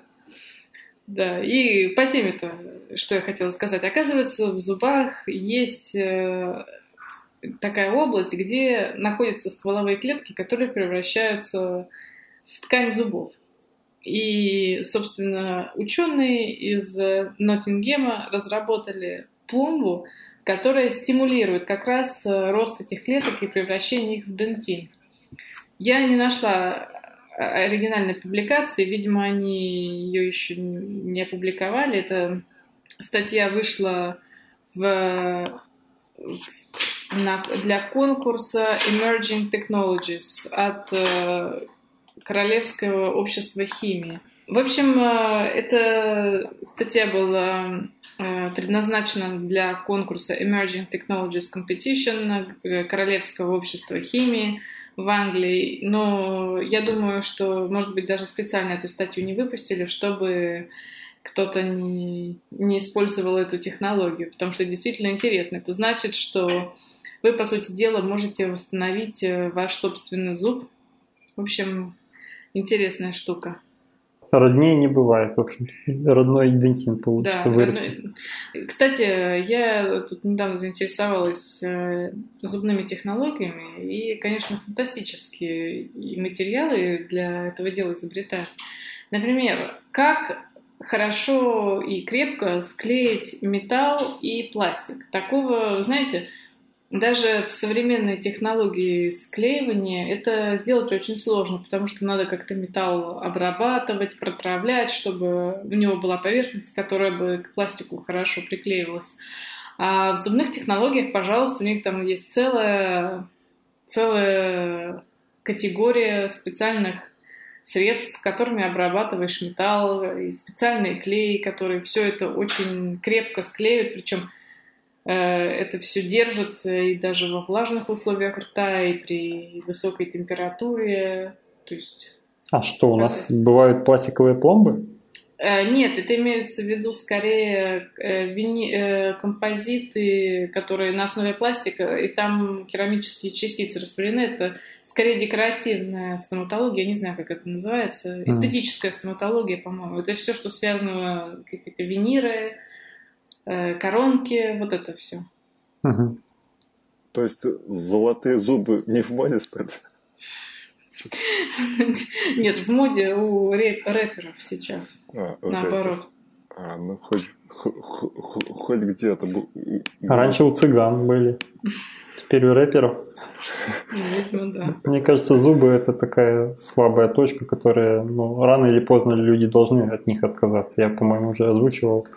Да, и по теме-то, что я хотела сказать. Оказывается, в зубах есть э, такая область, где находятся стволовые клетки, которые превращаются в ткань зубов. И, собственно, ученые из Ноттингема разработали пломбу, которая стимулирует как раз рост этих клеток и превращение их в дентин. Я не нашла оригинальной публикации, видимо, они ее еще не опубликовали. Эта статья вышла в на, для конкурса Emerging Technologies от э, Королевского общества химии. В общем, э, эта статья была э, предназначена для конкурса Emerging Technologies Competition Королевского общества химии в Англии. Но я думаю, что, может быть, даже специально эту статью не выпустили, чтобы кто-то не, не использовал эту технологию, потому что действительно интересно. Это значит, что вы, по сути дела, можете восстановить э, ваш собственный зуб. В общем, интересная штука. Роднее не бывает, в общем. Родной идентин получится да, вырастет. Родной... Кстати, я тут недавно заинтересовалась э, зубными технологиями, и, конечно, фантастические материалы для этого дела изобретают. Например, как хорошо и крепко склеить металл и пластик. Такого, знаете, даже в современной технологии склеивания это сделать очень сложно, потому что надо как-то металл обрабатывать, протравлять, чтобы у него была поверхность, которая бы к пластику хорошо приклеивалась. А в зубных технологиях, пожалуйста, у них там есть целая, целая категория специальных средств, которыми обрабатываешь металл, и специальные клеи, которые все это очень крепко склеивают, причем это все держится и даже во влажных условиях рта, и при высокой температуре. То есть... А что, у нас бывают пластиковые пломбы? Э, нет, это имеется в виду скорее э, вини... композиты, которые на основе пластика, и там керамические частицы распределены. Это скорее декоративная стоматология, я не знаю, как это называется, эстетическая стоматология, по-моему. Это все, что связано, какие-то виниры, Э, коронки, вот это все. Угу. То есть золотые зубы не в моде стали? Нет, в моде у рэперов сейчас. А, наоборот. А, ну хоть, хоть, хоть где-то. А раньше у цыган были. Теперь у рэперов. Видимо, да. Мне кажется, зубы это такая слабая точка, которая ну, рано или поздно люди должны от них отказаться. Я, по-моему, уже озвучивал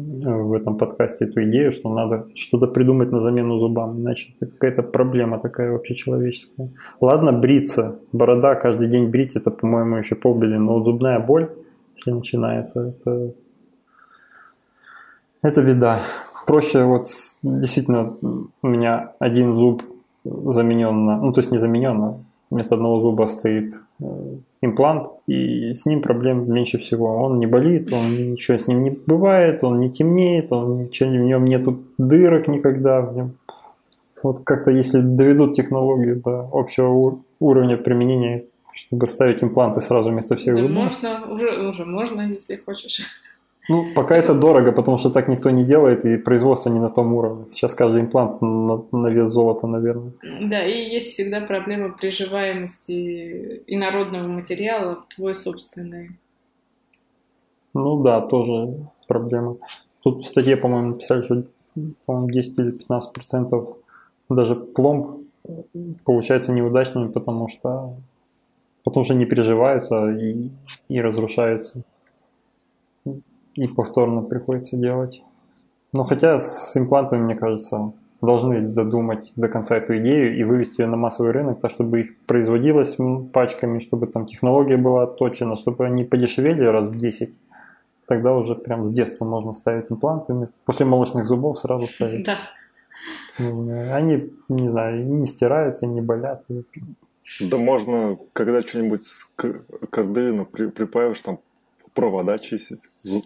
в этом подкасте эту идею, что надо что-то придумать на замену зубам, иначе это какая-то проблема такая вообще человеческая. Ладно, бриться, борода каждый день брить, это, по-моему, еще полбеды, но вот зубная боль, если начинается, это, это беда. Проще вот действительно у меня один зуб заменен на, ну то есть не заменен, а вместо одного зуба стоит имплант, и с ним проблем меньше всего. Он не болит, он ничего с ним не бывает, он не темнеет, он ничего, в нем нету дырок никогда. В нем. Вот как-то если доведут технологию до общего уровня применения, чтобы ставить импланты сразу вместо всех да. Можно, уже, уже можно, если хочешь. Ну, пока это дорого, потому что так никто не делает, и производство не на том уровне. Сейчас каждый имплант на, на вес золота, наверное. Да, и есть всегда проблема приживаемости инородного материала в твой собственный. Ну да, тоже проблема. Тут в статье, по-моему, написали, что по-моему, 10 или 15 процентов даже пломб получается неудачными, потому что потому что не переживаются и, и разрушаются и повторно приходится делать. Но хотя с имплантами, мне кажется, должны додумать до конца эту идею и вывести ее на массовый рынок, так чтобы их производилось пачками, чтобы там технология была отточена, чтобы они подешевели раз в 10. Тогда уже прям с детства можно ставить импланты. После молочных зубов сразу ставить. Да. Они, не знаю, не стираются, не болят. Да можно, когда что-нибудь к кордовину припаешь, там провода чистить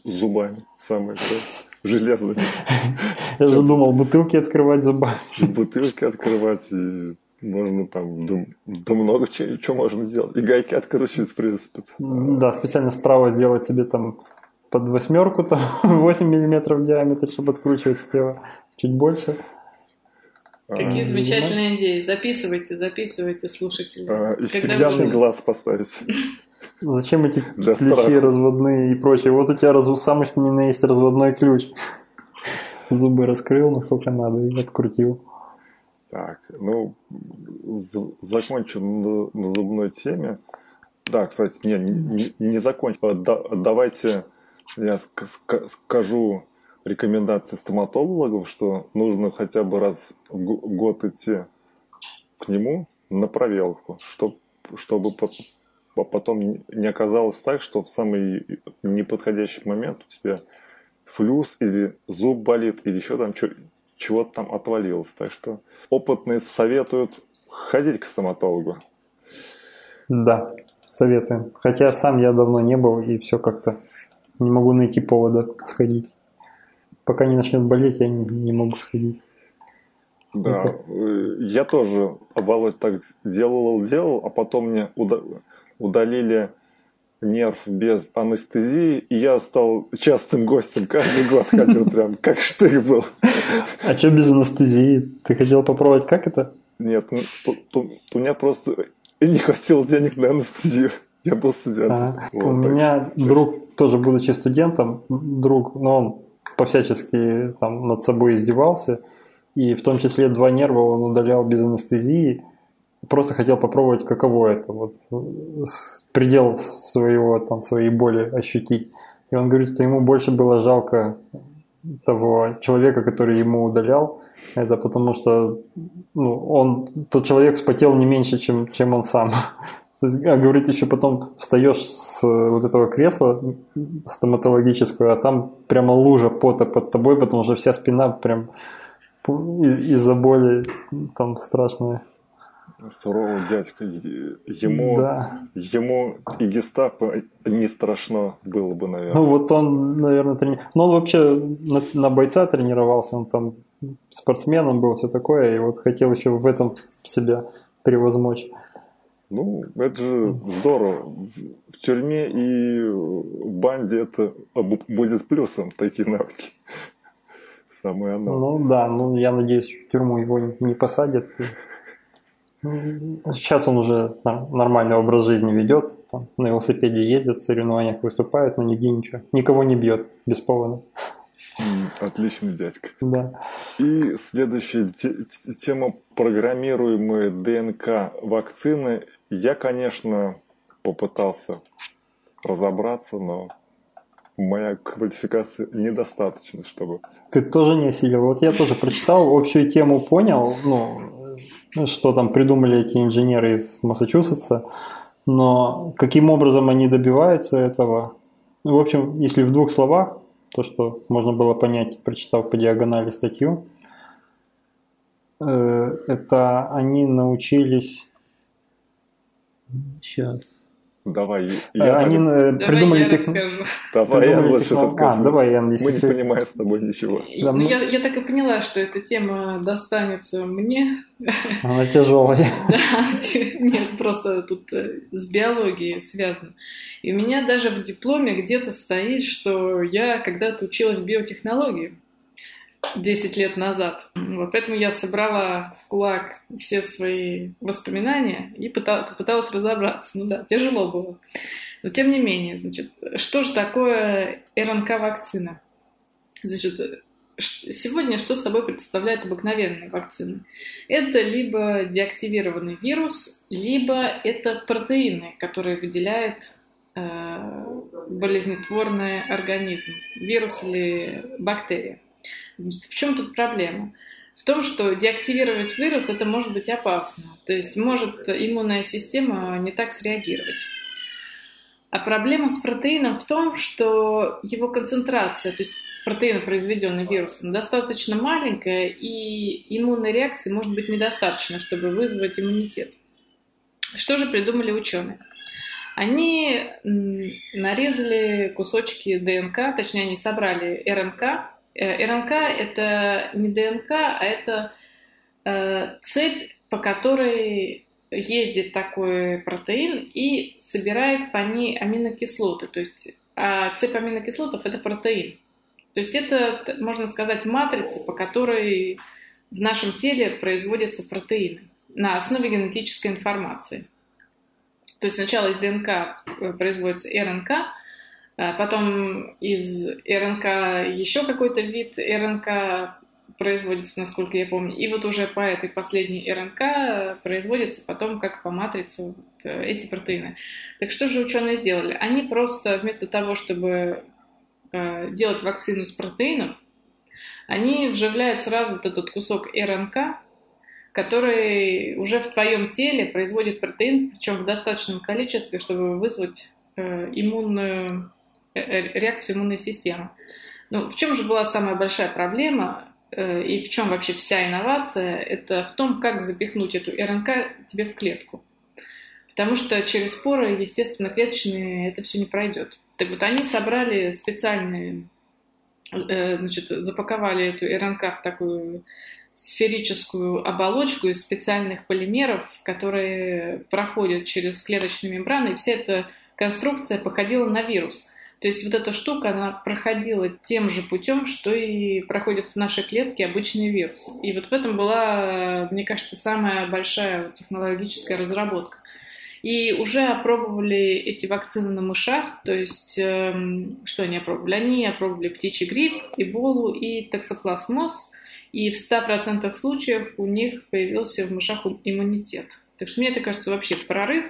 зубами, самое то, железными. Я же думал, бутылки открывать зубами. Бутылки открывать, и можно там, да, много чего, можно делать. И гайки откручивать, в принципе. Да, специально справа сделать себе там под восьмерку, там 8 миллиметров в диаметре, чтобы откручивать слева чуть больше. Какие а, замечательные идеи. Записывайте, записывайте, слушатели. А, и стеклянный глаз поставить. Зачем эти Для ключи страха. разводные и прочее? Вот у тебя раз... самый что ни на есть разводной ключ. Зубы раскрыл, насколько надо, и открутил. Так, ну, закончу на, на зубной теме. Да, кстати, не, не, не закончил. Да, давайте я скажу рекомендации стоматологов, что нужно хотя бы раз в год идти к нему на проверку, чтобы, чтобы потом не оказалось так, что в самый неподходящий момент у тебя флюс или зуб болит, или еще там чего-то там отвалилось. Так что опытные советуют ходить к стоматологу. Да, советуем. Хотя сам я давно не был и все как-то не могу найти повода сходить. Пока не начнет болеть, я не, не могу сходить. Да, Это... Э, я тоже, Володь, так делал, делал, а потом мне удалили нерв без анестезии, и я стал частым гостем, каждый год ходил прям, как штык был. А что без анестезии? Ты хотел попробовать, как это? Нет, ну, у меня просто не хватило денег на анестезию. Я был студентом. А, вот, у меня так. друг, тоже будучи студентом, друг, но он по-всячески там над собой издевался, и в том числе два нерва он удалял без анестезии, просто хотел попробовать, каково это, вот, предел своего, там, своей боли ощутить. И он говорит, что ему больше было жалко того человека, который ему удалял, это потому что ну, он, тот человек спотел не меньше, чем, чем он сам. Есть, а говорит, еще потом встаешь с вот этого кресла стоматологического, а там прямо лужа пота под тобой, потому что вся спина прям из-за боли там страшная суровый дядька. Ему, да. ему и гестапо не страшно было бы, наверное. Ну вот он, наверное, трени... Ну он вообще на, на бойца тренировался, он там спортсменом был, все такое, и вот хотел еще в этом себя превозмочь. Ну, это же здорово. В тюрьме и в банде это будет плюсом, такие навыки. Самое оно. Ну да, ну я надеюсь, в тюрьму его не посадят. Сейчас он уже нормальный образ жизни ведет, там, на велосипеде ездит, в соревнованиях выступает, но нигде ничего. Никого не бьет без повода. Отличный дядька. Да. И следующая тема программируемые ДНК вакцины. Я, конечно, попытался разобраться, но моя квалификация недостаточна, чтобы... Ты тоже не осилил. Вот я тоже прочитал, общую тему понял, ну, ну, что там придумали эти инженеры из Массачусетса, но каким образом они добиваются этого? В общем, если в двух словах, то, что можно было понять, прочитав по диагонали статью, э, это они научились... Сейчас. Давай, я Они давай придумали я тех... расскажу. Давай я лучше технол... А, давай, я Мы не понимаем с тобой ничего. Да, ну, я, я так и поняла, что эта тема достанется мне. Она тяжелая. Да, нет, просто тут э, с биологией связано. И у меня даже в дипломе где-то стоит, что я когда-то училась биотехнологии. 10 лет назад. Вот поэтому я собрала в кулак все свои воспоминания и попыталась разобраться. Ну да, тяжело было. Но тем не менее, значит, что же такое РНК-вакцина? Значит, сегодня что собой представляет обыкновенная вакцина? Это либо деактивированный вирус, либо это протеины, которые выделяет э, болезнетворный организм, вирус или бактерия. Значит, в чем тут проблема? В том, что деактивировать вирус это может быть опасно. То есть может иммунная система не так среагировать. А проблема с протеином в том, что его концентрация, то есть протеина, произведенный вирусом, достаточно маленькая, и иммунной реакции может быть недостаточно, чтобы вызвать иммунитет. Что же придумали ученые? Они нарезали кусочки ДНК, точнее, они собрали РНК РНК это не ДНК, а это э, цепь, по которой ездит такой протеин и собирает по ней аминокислоты. То есть а цепь аминокислотов это протеин. То есть это, можно сказать, матрица, по которой в нашем теле производятся протеины на основе генетической информации. То есть сначала из ДНК э, производится РНК, потом из РНК еще какой-то вид РНК производится, насколько я помню. И вот уже по этой последней РНК производятся потом, как по матрице, вот э, эти протеины. Так что же ученые сделали? Они просто вместо того, чтобы э, делать вакцину из протеинов, они вживляют сразу вот этот кусок РНК, который уже в твоем теле производит протеин, причем в достаточном количестве, чтобы вызвать э, иммунную реакцию иммунной системы. Ну, в чем же была самая большая проблема э, и в чем вообще вся инновация? Это в том, как запихнуть эту РНК тебе в клетку. Потому что через споры, естественно, клеточные это все не пройдет. Так вот, они собрали специальные, значит, запаковали эту РНК в такую сферическую оболочку из специальных полимеров, которые проходят через клеточные мембраны, и вся эта конструкция походила на вирус. То есть вот эта штука, она проходила тем же путем, что и проходит в нашей клетке обычный вирус. И вот в этом была, мне кажется, самая большая технологическая разработка. И уже опробовали эти вакцины на мышах, то есть эм, что они опробовали? Они опробовали птичий грипп, эболу и токсоплазмоз, и в 100% случаев у них появился в мышах иммунитет. Так что мне это кажется вообще прорыв.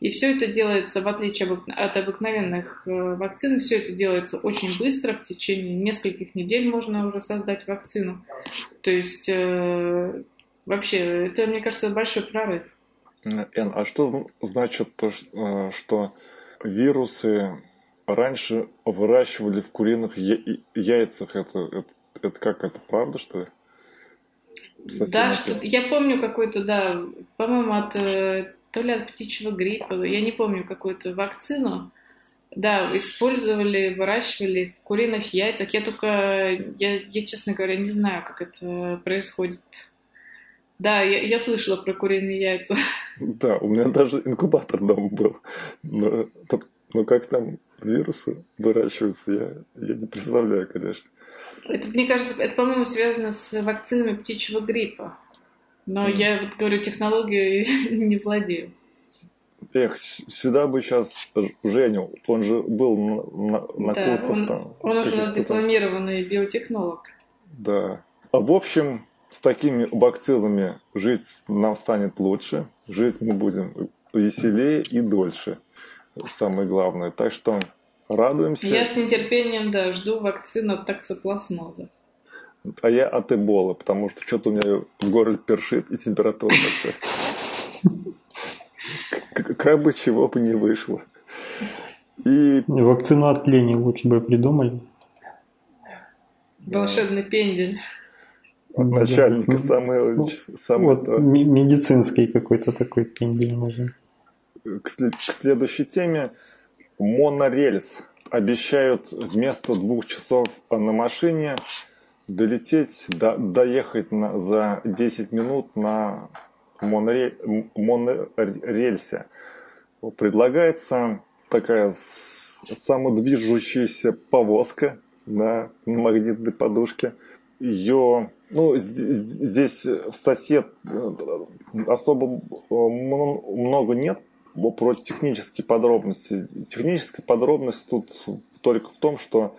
И все это делается, в отличие от обыкновенных э, вакцин, все это делается очень быстро, в течение нескольких недель можно уже создать вакцину. То есть э, вообще, это, мне кажется, большой прорыв. Эн, а что значит то, э, что вирусы раньше выращивали в куриных яйцах? Это, это, это как, это правда, что ли? Да, что я помню какой-то, да, по-моему, от то ли от птичьего гриппа, я не помню какую-то вакцину. Да, использовали, выращивали в куриных яйцах. Я только, я, я честно говоря, не знаю, как это происходит. Да, я, я слышала про куриные яйца. Да, у меня даже инкубатор дома был. Но, но как там вирусы выращиваются, я, я не представляю, конечно. Это, мне кажется, это, по-моему, связано с вакцинами птичьего гриппа. Но mm. я вот говорю, технологию не владею. Эх, сюда бы сейчас Женю, он же был на, на, да, курсах он, там. Он уже у нас дипломированный биотехнолог. Да. А в общем, с такими вакцинами жить нам станет лучше, жить мы будем веселее и дольше. Самое главное. Так что радуемся. Я с нетерпением, да, жду вакцину от токсоплазмоза. А я от эболы, потому что что-то у меня в горле першит и температура большая. Как бы чего бы не вышло. И... Вакцину от лени лучше бы придумали. Волшебный пендель. От начальника самый, ну, самый вот медицинский какой-то такой пендель нужен. к, к следующей теме. Монорельс. Обещают вместо двух часов на машине долететь, до, доехать на, за 10 минут на монорель, монорельсе. Предлагается такая самодвижущаяся повозка на магнитной подушке. Ее, ну, здесь в статье э, особо э, много нет про технические подробности. Техническая подробность тут только в том, что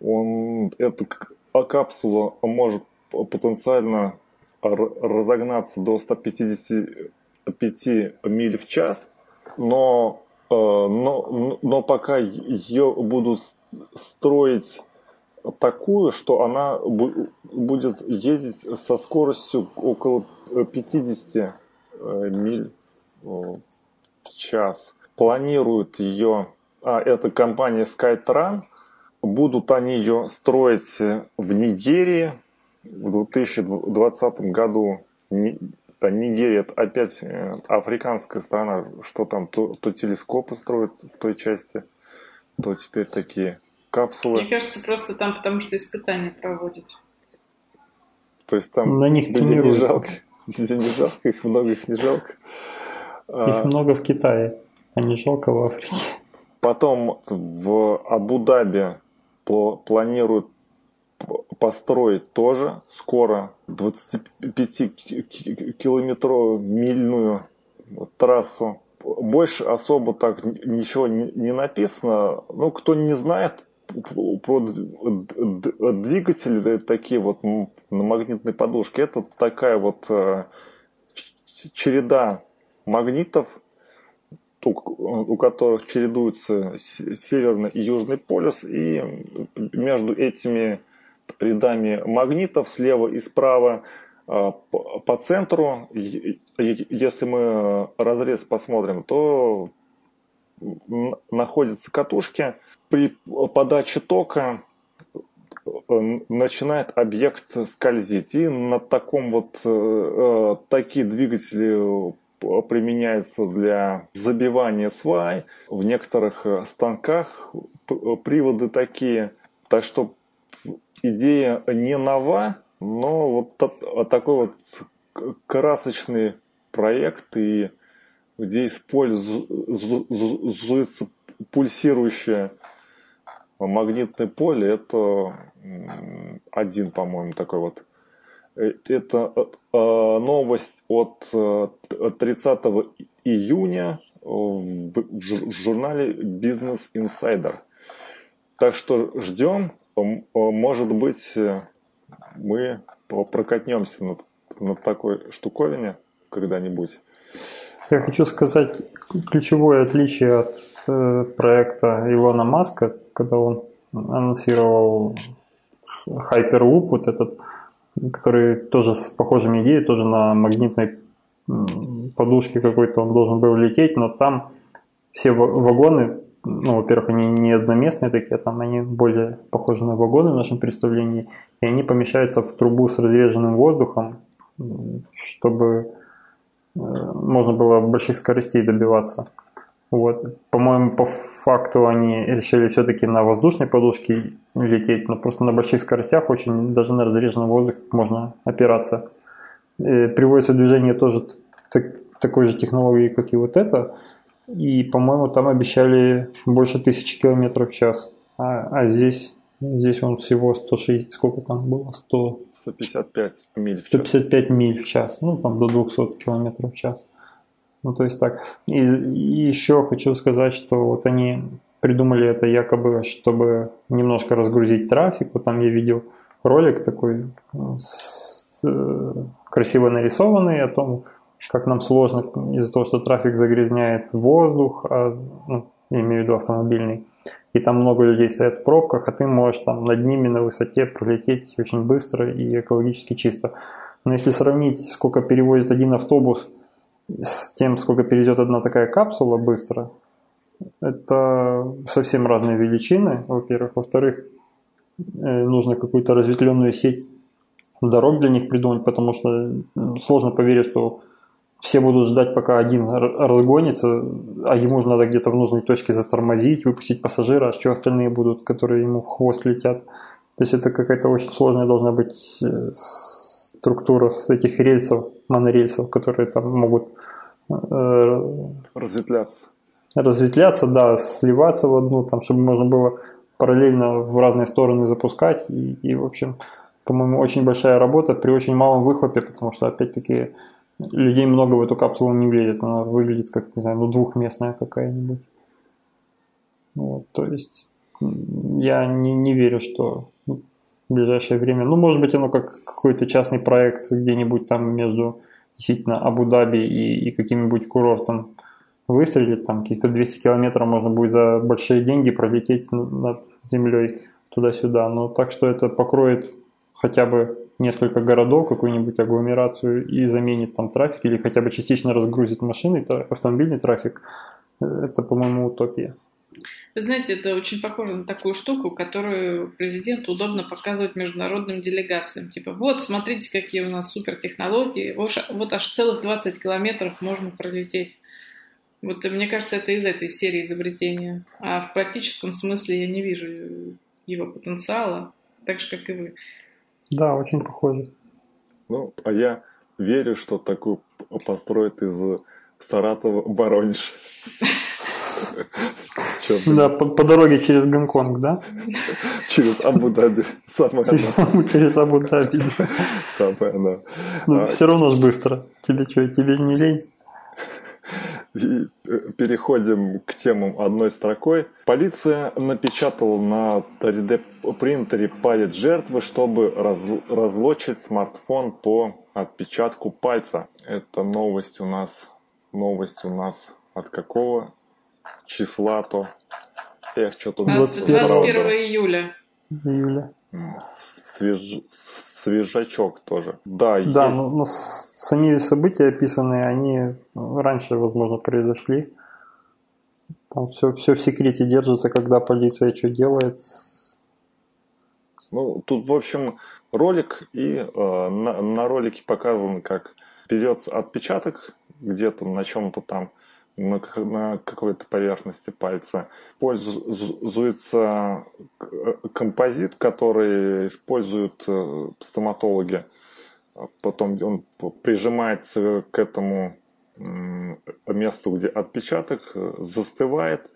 он, эта капсула может потенциально разогнаться до 155 миль в час, но, э, но, но пока ее будут строить такую, что она будет ездить со скоростью около 50 э, миль в час. Планируют ее, а это компания SkyTran, будут они ее строить в Нигерии в 2020 году. Нигерия это опять э, африканская страна, что там, то, то телескопы строят в той части, то теперь такие капсулы. Мне кажется, просто там потому что испытания проводят. То есть там на них людей не жалко, людей не жалко, их много, их не жалко. Их а... много в Китае, а не жалко в Африке. Потом в Абу-Даби планируют построить тоже скоро 25-километровую мильную трассу. Больше особо так ничего не написано. Ну, кто не знает про двигатели такие вот на магнитной подушке, это такая вот э, череда магнитов, у которых чередуются северный и южный полюс, и между этими рядами магнитов слева и справа а, по центру, если мы разрез посмотрим, то находятся катушки. При подаче тока э, начинает объект скользить. И на таком вот э, э, такие двигатели применяются для забивания свай. В некоторых станках приводы такие. Так что идея не нова, но вот такой вот красочный проект, и где используется пульсирующее магнитное поле, это один, по-моему, такой вот. Э, это э, новость от 30 э, июня в журнале Business Insider. Так что ждем может быть, э, мы прокатнемся над, над такой штуковине когда-нибудь. Я хочу сказать ключевое отличие от э, проекта Илона Маска, когда он анонсировал Hyperloop, вот этот, который тоже с похожими идеей, тоже на магнитной подушке какой-то он должен был лететь, но там все вагоны ну, во-первых, они не одноместные такие, там они более похожи на вагоны в нашем представлении, и они помещаются в трубу с разреженным воздухом, чтобы э, можно было больших скоростей добиваться. Вот. По-моему, по факту они решили все-таки на воздушной подушке лететь, но просто на больших скоростях очень даже на разреженном воздухе можно опираться. И э, приводится в движение тоже так, такой же технологии, как и вот это – и, по-моему, там обещали больше тысячи километров в час. А, а здесь, здесь он всего 160, сколько там было? 100... 155 миль в час. 155 миль в час. Ну, там до 200 километров в час. Ну, то есть так. И, и еще хочу сказать, что вот они придумали это якобы, чтобы немножко разгрузить трафик. Вот там я видел ролик такой э, с, э, красиво нарисованный о том, как нам сложно из-за того, что трафик загрязняет воздух, а, ну, я имею в виду автомобильный, и там много людей стоят в пробках, а ты можешь там над ними на высоте пролететь очень быстро и экологически чисто. Но если сравнить, сколько перевозит один автобус с тем, сколько перевезет одна такая капсула быстро, это совсем разные величины, во-первых. Во-вторых, э, нужно какую-то разветвленную сеть дорог для них придумать, потому что сложно поверить, что все будут ждать, пока один разгонится, а ему же надо где-то в нужной точке затормозить, выпустить пассажира, а что остальные будут, которые ему в хвост летят. То есть это какая-то очень сложная должна быть э, структура с этих рельсов, монорельсов, которые там могут э, разветвляться. Разветвляться, да, сливаться в одну, там, чтобы можно было параллельно в разные стороны запускать. И, и в общем, по-моему, очень большая работа при очень малом выхлопе, потому что, опять-таки, людей много в эту капсулу не влезет. Она выглядит как, не знаю, ну, двухместная какая-нибудь. Вот, то есть я не, не верю, что в ближайшее время, ну, может быть, оно как какой-то частный проект где-нибудь там между действительно Абу-Даби и, и каким-нибудь курортом выстрелит, там каких-то 200 километров можно будет за большие деньги пролететь над землей туда-сюда. Но так что это покроет хотя бы несколько городов, какую-нибудь агломерацию и заменит там трафик или хотя бы частично разгрузит машины, автомобильный трафик, это, по-моему, утопия. Вы знаете, это очень похоже на такую штуку, которую президенту удобно показывать международным делегациям. Типа, вот, смотрите, какие у нас супертехнологии, вот, аж целых 20 километров можно пролететь. Вот мне кажется, это из этой серии изобретения. А в практическом смысле я не вижу его потенциала, так же, как и вы. Да, очень похоже. Ну, а я верю, что такую построят из Саратова Воронеж. Да, по, по дороге через Гонконг, да? Через Абу-Даби. Самое через, оно. через Абу-Даби, да. Самое оно. Ну, а, все равно ж быстро. Тебе что, тебе не лень? И э, переходим к темам одной строкой. Полиция напечатала на 3D-принтере палец жертвы, чтобы разлочить смартфон по отпечатку пальца. Это новость у нас, новость у нас от какого числа-то? Эх, что-то 21, 21 июля. Июля. Свеж... Свежачок тоже. Да, да есть... но, но сами события описанные, они раньше, возможно, произошли. Там все, все в секрете держится, когда полиция что делает. Ну, тут, в общем, ролик, и э, на, на ролике показано, как берется отпечаток где-то на чем-то там, на, на какой-то поверхности пальца. Используется композит, который используют э, стоматологи потом он прижимается к этому месту, где отпечаток, э, застывает,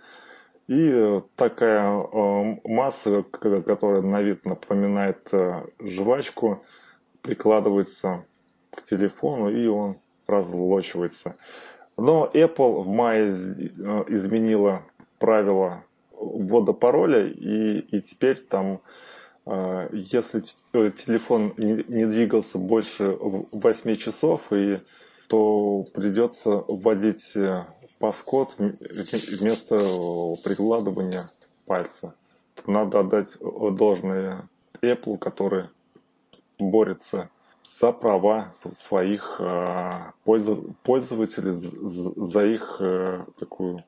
и такая э, масса, которая на вид напоминает э, жвачку, прикладывается к телефону, и он разлочивается. Но Apple в мае изменила правила ввода пароля, и, и теперь там а, если э, телефон не двигался больше 8 часов, и, то придется вводить э, паскод вместо прикладывания пальца. Надо отдать должное Apple, который борется за права своих а, пользователей, за их э, такую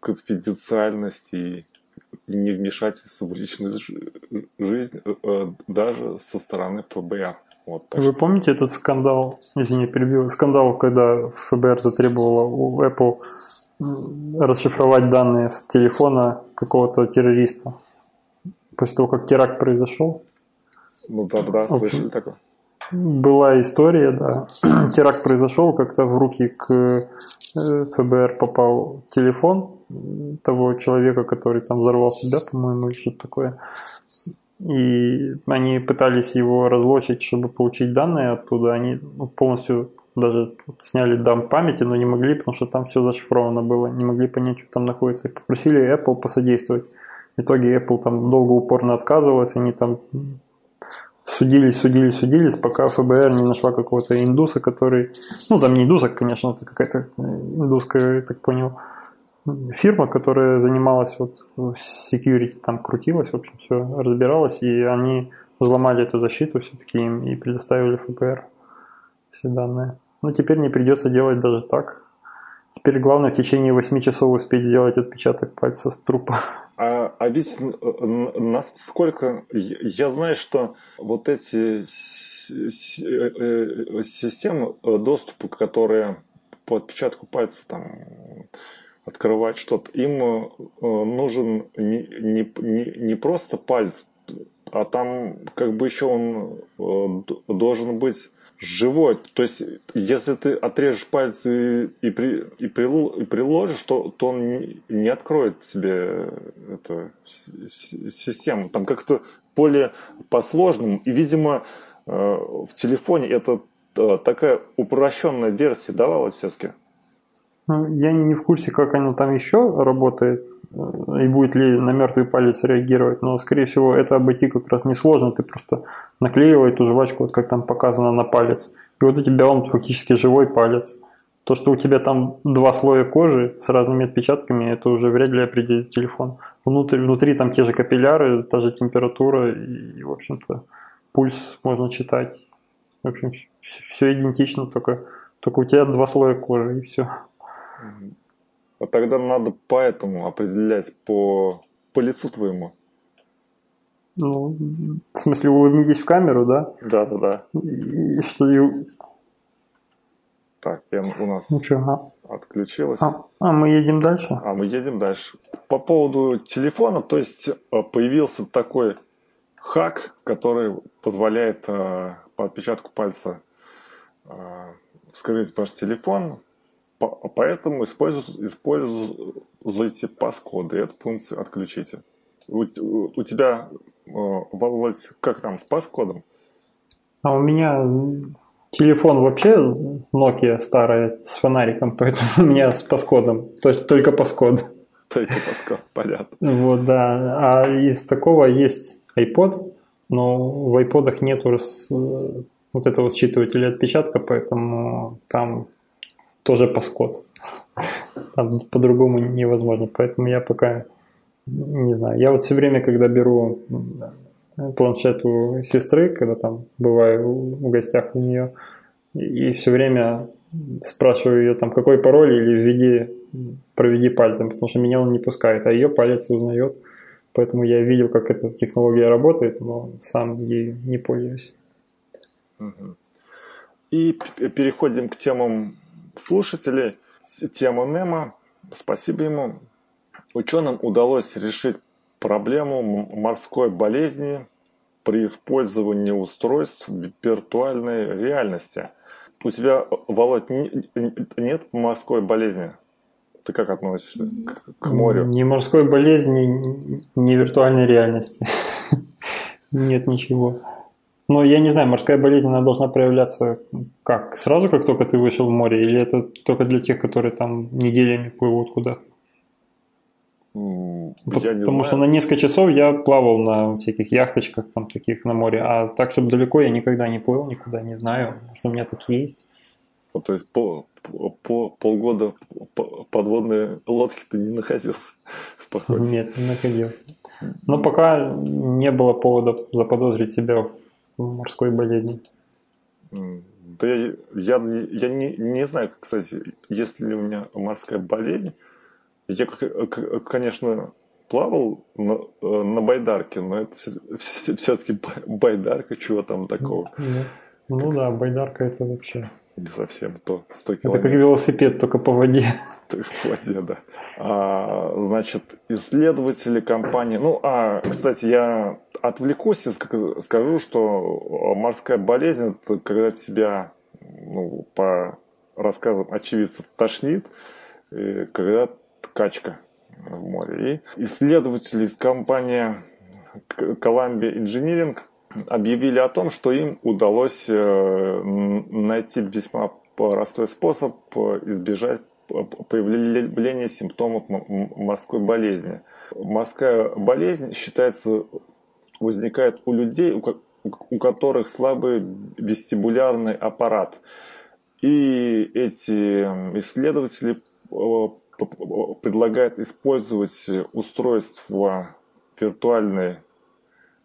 конфиденциальность и не вмешательство в личную жизнь э, э, даже со стороны ФБР. Вот, Вы что... помните этот скандал, извини, перебил, скандал, когда ФБР затребовало у Apple расшифровать данные с телефона какого-то террориста после того, как теракт произошел? Ну да, да, слышали такое. Была история, да. Теракт произошел, как-то в руки к э, ФБР попал телефон того человека, который там взорвал себя, по-моему, или что-то такое. И они пытались его разлочить, чтобы получить данные оттуда. Они ну, полностью даже сняли дам памяти, но не могли, потому что там все зашифровано было. Не могли понять, что там находится. И попросили Apple посодействовать. В итоге Apple там долго упорно отказывалась, они там судились, судились, судились, пока ФБР не нашла какого-то индуса, который, ну там не индуса, конечно, это какая-то индусская, я так понял, фирма, которая занималась вот security, там крутилась, в общем, все разбиралась, и они взломали эту защиту все-таки им и предоставили ФБР все данные. Но теперь не придется делать даже так. Теперь главное в течение 8 часов успеть сделать отпечаток пальца с трупа. А, а ведь насколько... Я знаю, что вот эти систем доступа, которые по отпечатку пальца там открывать что-то, им нужен не, не, не, не просто палец, а там как бы еще он должен быть живой. То есть, если ты отрежешь пальцы и, при, и, прил, и приложишь, то, то он не, откроет себе эту систему. Там как-то более по-сложному. И, видимо, э, в телефоне это э, такая упрощенная версия давалась все-таки. Ну, я не в курсе, как оно там еще работает и будет ли на мертвый палец реагировать, но, скорее всего, это обойти как раз несложно, ты просто наклеивай эту жвачку, вот как там показано на палец, и вот у тебя он фактически живой палец. То, что у тебя там два слоя кожи с разными отпечатками, это уже вряд ли определит телефон. Внутри, внутри там те же капилляры, та же температура и, в общем-то, пульс можно читать. В общем, все идентично, только, только у тебя два слоя кожи и все. А тогда надо поэтому определять по, по лицу твоему. Ну, в смысле, улыбнитесь в камеру, да? Да, да, да. И что и... Так, я, у нас ну, что, а? отключилась. А, а мы едем дальше? А мы едем дальше. По поводу телефона, то есть э, появился такой хак, который позволяет э, по отпечатку пальца э, вскрыть ваш телефон, Поэтому используйте, паскоды, эту функцию отключите. У, у тебя, э, Володь, как там с паскодом? А у меня телефон вообще Nokia старая с фонариком, поэтому у меня с паскодом, то есть только паскод. Только паскод, понятно. Вот, да. А из такого есть iPod, но в iPod нету рас... вот этого считывателя отпечатка, поэтому там тоже паскод. Там по-другому невозможно. Поэтому я пока не знаю. Я вот все время, когда беру планшет у сестры, когда там бываю в гостях у нее, и все время спрашиваю ее там, какой пароль или введи, проведи пальцем, потому что меня он не пускает, а ее палец узнает. Поэтому я видел, как эта технология работает, но сам ей не пользуюсь. И переходим к темам слушателей тему Немо. Спасибо ему. Ученым удалось решить проблему морской болезни при использовании устройств виртуальной реальности. У тебя, Володь, нет морской болезни? Ты как относишься к, морю? Ни морской болезни, ни виртуальной реальности. Нет ничего. Но я не знаю, морская болезнь, она должна проявляться как? Сразу, как только ты вышел в море? Или это только для тех, которые там неделями плывут куда? Я Потому знаю. что на несколько часов я плавал на всяких яхточках там таких на море, а так, чтобы далеко я никогда не плыл, никуда не знаю, что у меня такие есть. Ну, то есть по, по, полгода подводные лодки ты не находился в походе? Нет, не находился. Но пока не было повода заподозрить себя в морской болезни? Да я, я, я не, не знаю, кстати, есть ли у меня морская болезнь. Я, конечно, плавал на, на байдарке, но это все-таки байдарка, чего там такого. Ну да, байдарка это вообще не совсем то 100 километров. Это как велосипед, только по воде. Только по воде, да. А, значит, исследователи компании... Ну, а, кстати, я отвлекусь и скажу, что морская болезнь, это когда тебя, ну, по рассказам очевидцев, тошнит, когда качка в море. И исследователи из компании Columbia Engineering объявили о том, что им удалось э, найти весьма простой способ избежать появления симптомов морской болезни. Морская болезнь считается возникает у людей, у которых слабый вестибулярный аппарат. И эти исследователи э, предлагают использовать устройство виртуальной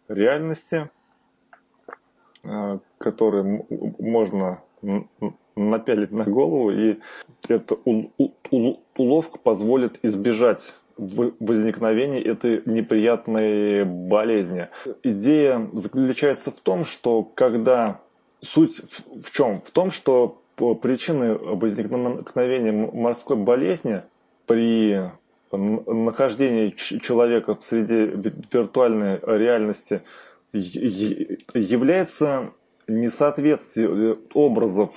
реальности Э, который можно напялить на голову, и эта уловка позволит избежать возникновения этой неприятной болезни. Идея заключается в том, что когда суть в, в чем? В том, что причины возникновения морской болезни при нахождении человека в среде виртуальной реальности является несоответствие образов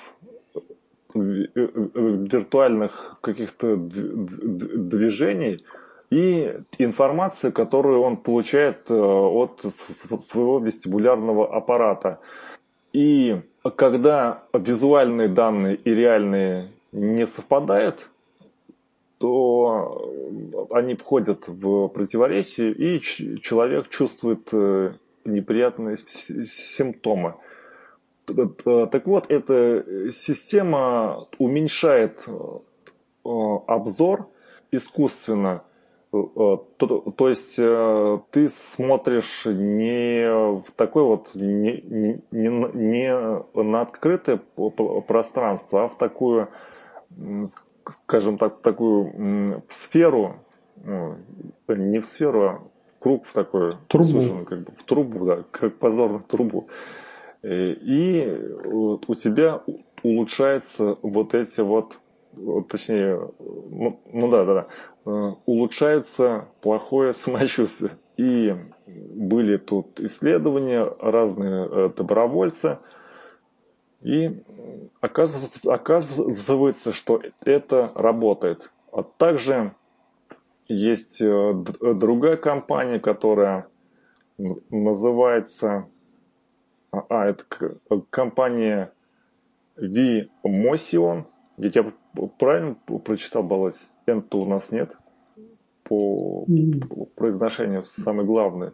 виртуальных каких-то движений и информации, которую он получает э, от своего вестибулярного аппарата. И когда визуальные данные и реальные не совпадают, то они входят в противоречие, и человек чувствует э, неприятные симптомы. Так вот, эта система уменьшает э, обзор искусственно. Э, то, то есть ты смотришь не в такое вот не, не, не на открытое пространство, а в такую скажем так, такую в сферу, ну, не в сферу, а в круг в такой трубу. Суженный, как бы, в трубу, да, как позорную трубу. Э, и у тебя улучшается вот эти вот, точнее, ну, ну да, да, да, э, улучшается плохое самочувствие. И были тут исследования, разные э, добровольцы – и оказывается, оказывается, что это работает. А также есть э, другая компания, которая называется... А, а это компания V-Motion. Ведь я правильно прочитал, Балась? n у нас нет по произношению самый главный.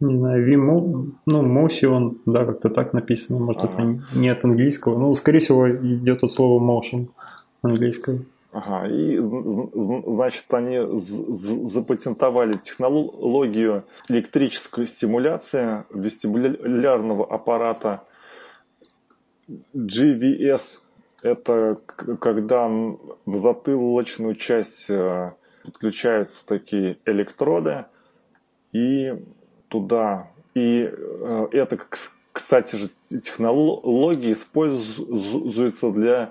Не знаю, Vimo, ну, Motion, да, как-то так написано, может, ага. это не от английского. Ну, скорее всего, идет от слова motion английского. Ага, и значит, они запатентовали технологию электрической стимуляции вестибулярного аппарата GVS. Это когда затылочную часть э, подключаются такие электроды, и туда. И э, это, кстати же, технология используется для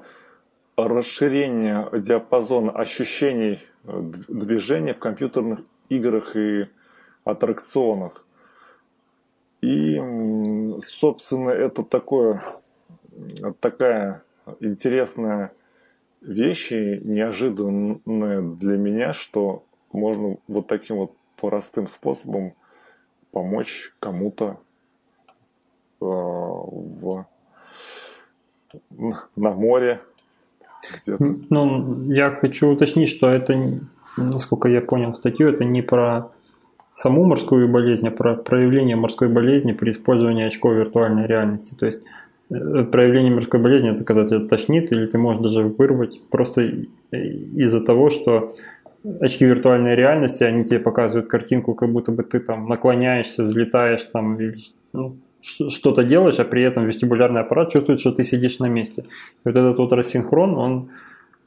расширения диапазона ощущений движения в компьютерных играх и аттракционах. И, собственно, это такое, такая интересная вещь и неожиданная для меня, что можно вот таким вот простым способом помочь кому-то э, в, на море. Где-то. Ну, я хочу уточнить, что это, насколько я понял статью, это не про саму морскую болезнь, а про проявление морской болезни при использовании очков виртуальной реальности. То есть проявление морской болезни это когда тебя тошнит или ты можешь даже вырвать просто из-за того, что очки виртуальной реальности, они тебе показывают картинку, как будто бы ты там наклоняешься, взлетаешь там или ну, что-то делаешь, а при этом вестибулярный аппарат чувствует, что ты сидишь на месте. И вот этот вот рассинхрон, он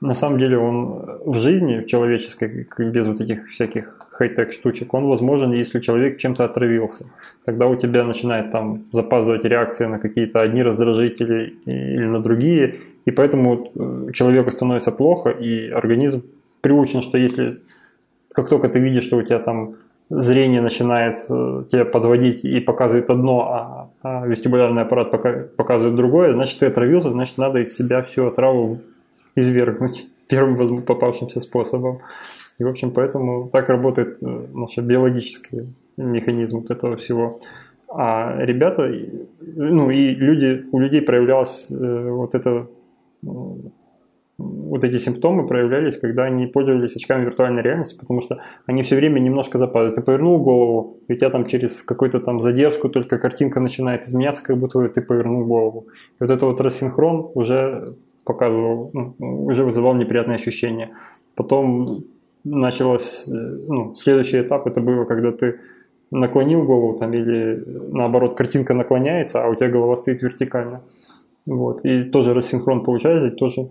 на самом деле он в жизни, в человеческой, без вот этих всяких хай-тек штучек, он возможен, если человек чем-то отравился. Тогда у тебя начинает там запаздывать реакция на какие-то одни раздражители или на другие, и поэтому э, человеку становится плохо, и организм приучен, что если как только ты видишь, что у тебя там зрение начинает э, тебя подводить и показывает одно, а, а вестибулярный аппарат пока, показывает другое, значит ты отравился, значит надо из себя всю отраву извергнуть первым попавшимся способом. И, в общем, поэтому так работает э, наш биологический механизм вот этого всего. А ребята, ну и люди, у людей проявлялось э, вот это вот эти симптомы проявлялись, когда они пользовались очками виртуальной реальности, потому что они все время немножко западают. Ты повернул голову, и у тебя там через какую-то там задержку только картинка начинает изменяться, как будто ты повернул голову. И вот это вот рассинхрон уже показывал, ну, уже вызывал неприятные ощущения. Потом началось, э, ну, следующий этап это было, когда ты наклонил голову там или наоборот картинка наклоняется, а у тебя голова стоит вертикально. Вот. И тоже рассинхрон получается, тоже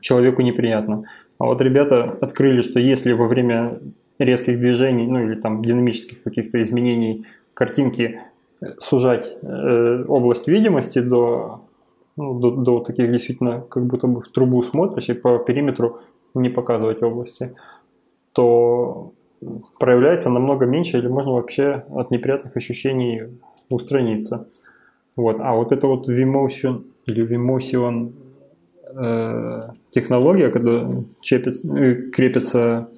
человеку неприятно. А вот ребята открыли, что если во время резких движений, ну или там динамических каких-то изменений картинки сужать э, область видимости до, ну, до, до таких действительно, как будто бы в трубу смотришь и по периметру не показывать области, то проявляется намного меньше или можно вообще от неприятных ощущений устраниться. Вот. А вот это вот Vimotion или Vimotion э, технология, когда чепится, э, крепятся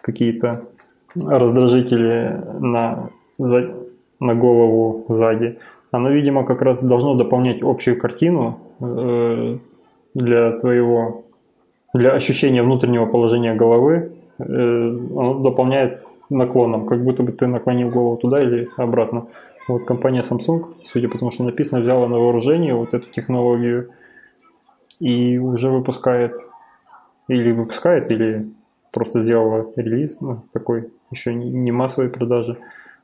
какие-то раздражители на, на голову сзади, оно, видимо, как раз должно дополнять общую картину э, для твоего, для ощущения внутреннего положения головы, э, оно дополняет наклоном, как будто бы ты наклонил голову туда или обратно. Вот компания Samsung, судя по тому, что написано, взяла на вооружение вот эту технологию и уже выпускает, или выпускает, или просто сделала релиз, ну, такой еще не массовой продажи,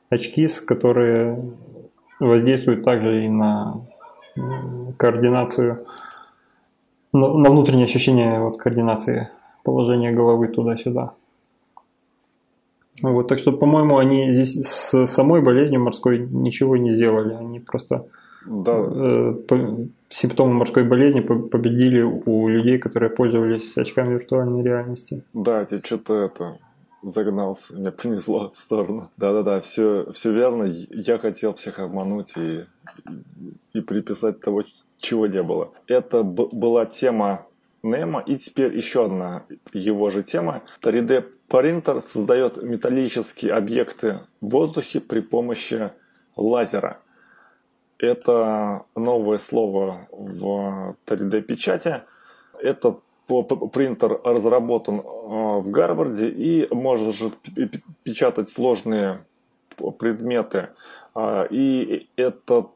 очки, которые воздействуют также и на координацию, на, на внутреннее ощущение вот, координации положения головы туда-сюда. Вот, так что, по-моему, они здесь с самой болезнью морской ничего не сделали. Они просто да. э, по, симптомы морской болезни победили у людей, которые пользовались очками виртуальной реальности. Да, тебе что-то это загнался, меня понесло в сторону. Да-да-да, все, все верно. Я хотел всех обмануть и, и приписать того, чего не было. Это была тема Немо, и теперь еще одна его же тема. 3D принтер создает металлические объекты в воздухе при помощи лазера. Это новое слово в 3D печати. Этот принтер разработан а, в Гарварде и может печатать сложные предметы. А, и эта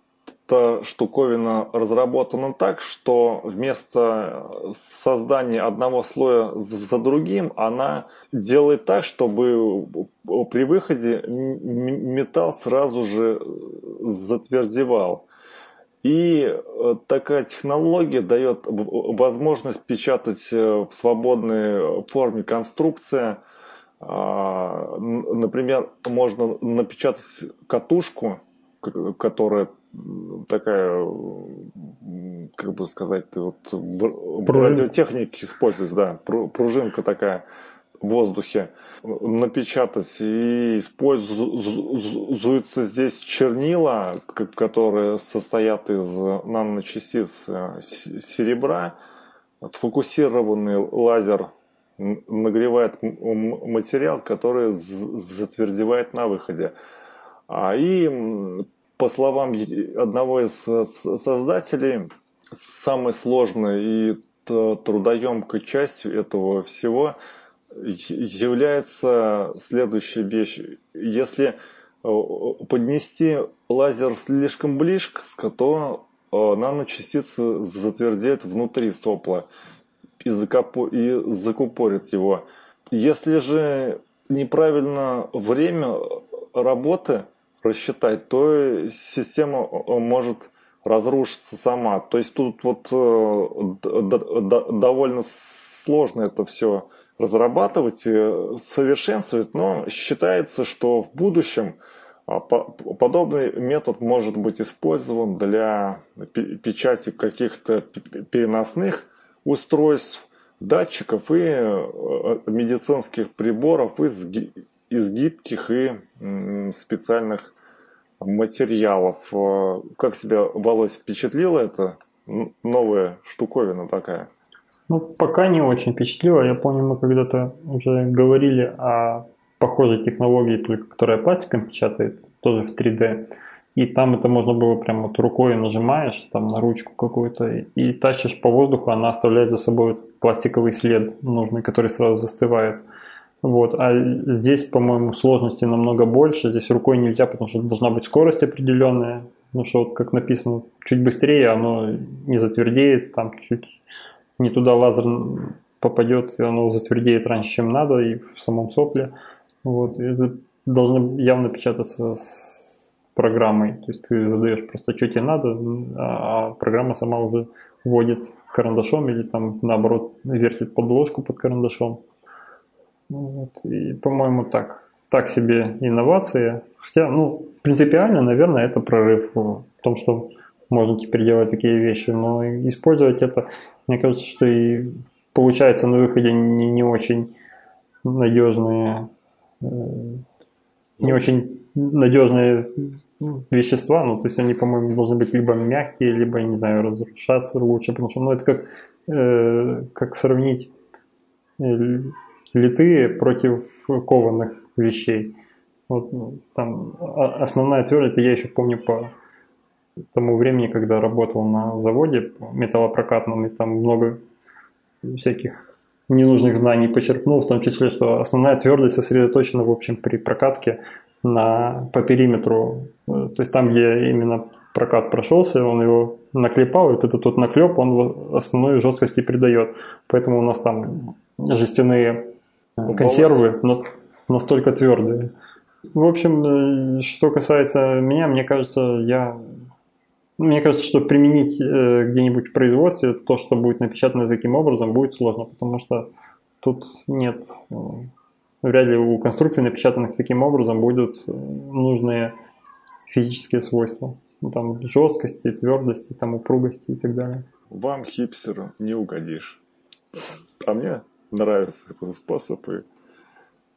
штуковина разработана так, что вместо создания одного слоя за другим, она делает так, чтобы при выходе металл сразу же затвердевал. И э, такая технология дает возможность печатать э, в свободной форме конструкция. А, например, можно напечатать катушку, которая такая, как бы сказать, вот в радиотехнике используется, да, пружинка такая в воздухе напечатать и используются здесь чернила, которые состоят из наночастиц э, серебра. Фокусированный лазер нагревает материал, который затвердевает на выходе. А И по словам одного из создателей, самой сложной и трудоемкой частью этого всего является следующая вещь. Если э, поднести лазер слишком близко, то э, наночастицы затвердеют внутри сопла и, закопо... и закупорит его. Если же неправильно время работы рассчитать, то система э, может разрушиться сама. То есть тут вот довольно сложно это все разрабатывать и совершенствовать, но считается, что в будущем а, подобный метод может быть использован для печати каких-то переносных устройств, датчиков и э, медицинских приборов из, из гибких и специальных материалов. Э, как себя, Володь, впечатлила это новая штуковина такая? Ну, пока не очень впечатлило. Я помню, мы когда-то уже говорили о похожей технологии, только которая пластиком печатает, тоже в 3D. И там это можно было прям вот рукой нажимаешь там на ручку какую-то и тащишь по воздуху, она оставляет за собой пластиковый след нужный, который сразу застывает. Вот. А здесь, по-моему, сложности намного больше. Здесь рукой нельзя, потому что должна быть скорость определенная. Ну что, вот как написано, чуть быстрее оно не затвердеет, там чуть не туда лазер попадет, и оно затвердеет раньше, чем надо, и в самом сопле. Вот. Это должно явно печататься с программой. То есть ты задаешь просто, что тебе надо, а программа сама уже вводит карандашом или там наоборот вертит подложку под карандашом. Вот. И, по-моему, так. так себе инновации. Хотя, ну, принципиально, наверное, это прорыв в том, что можно теперь делать такие вещи, но использовать это, мне кажется, что и получается на выходе не, не очень надежные, э, не очень надежные вещества, ну, то есть они, по-моему, должны быть либо мягкие, либо, я не знаю, разрушаться лучше, потому что, ну, это как, э, как сравнить э, литые против кованых вещей. Вот ну, там основная твердость, я еще помню по тому времени, когда работал на заводе металлопрокатном, и там много всяких ненужных знаний почерпнул, в том числе, что основная твердость сосредоточена, в общем, при прокатке на, по периметру. То есть там, где именно прокат прошелся, он его наклепал, и вот этот вот наклеп, он основной жесткости придает. Поэтому у нас там жестяные консервы настолько твердые. В общем, э, что касается меня, мне кажется, я мне кажется, что применить э, где-нибудь в производстве то, что будет напечатано таким образом, будет сложно, потому что тут нет, э, вряд ли у конструкций, напечатанных таким образом, будут э, нужные физические свойства. Ну, там жесткости, твердости, там упругости и так далее. Вам, хипстеру, не угодишь. А мне нравится этот способ, и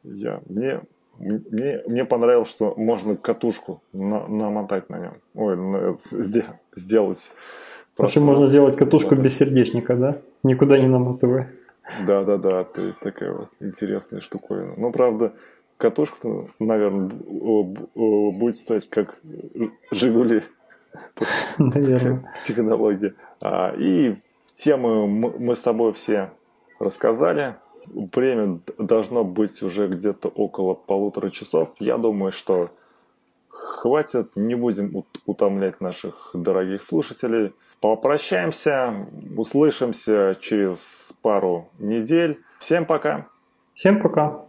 я, мне мне, мне понравилось, что можно катушку на, намотать на нем. Ой, на, сделать. В общем, можно сделать катушку без сердечника, да? Никуда не намотывая. Да, да, да. То есть такая вот интересная штуковина. Ну, правда, катушка, наверное, будет стоить как Жигули. Наверное. Технология. А, и темы мы с тобой все рассказали время должно быть уже где-то около полутора часов. Я думаю, что хватит, не будем утомлять наших дорогих слушателей. Попрощаемся, услышимся через пару недель. Всем пока. Всем пока.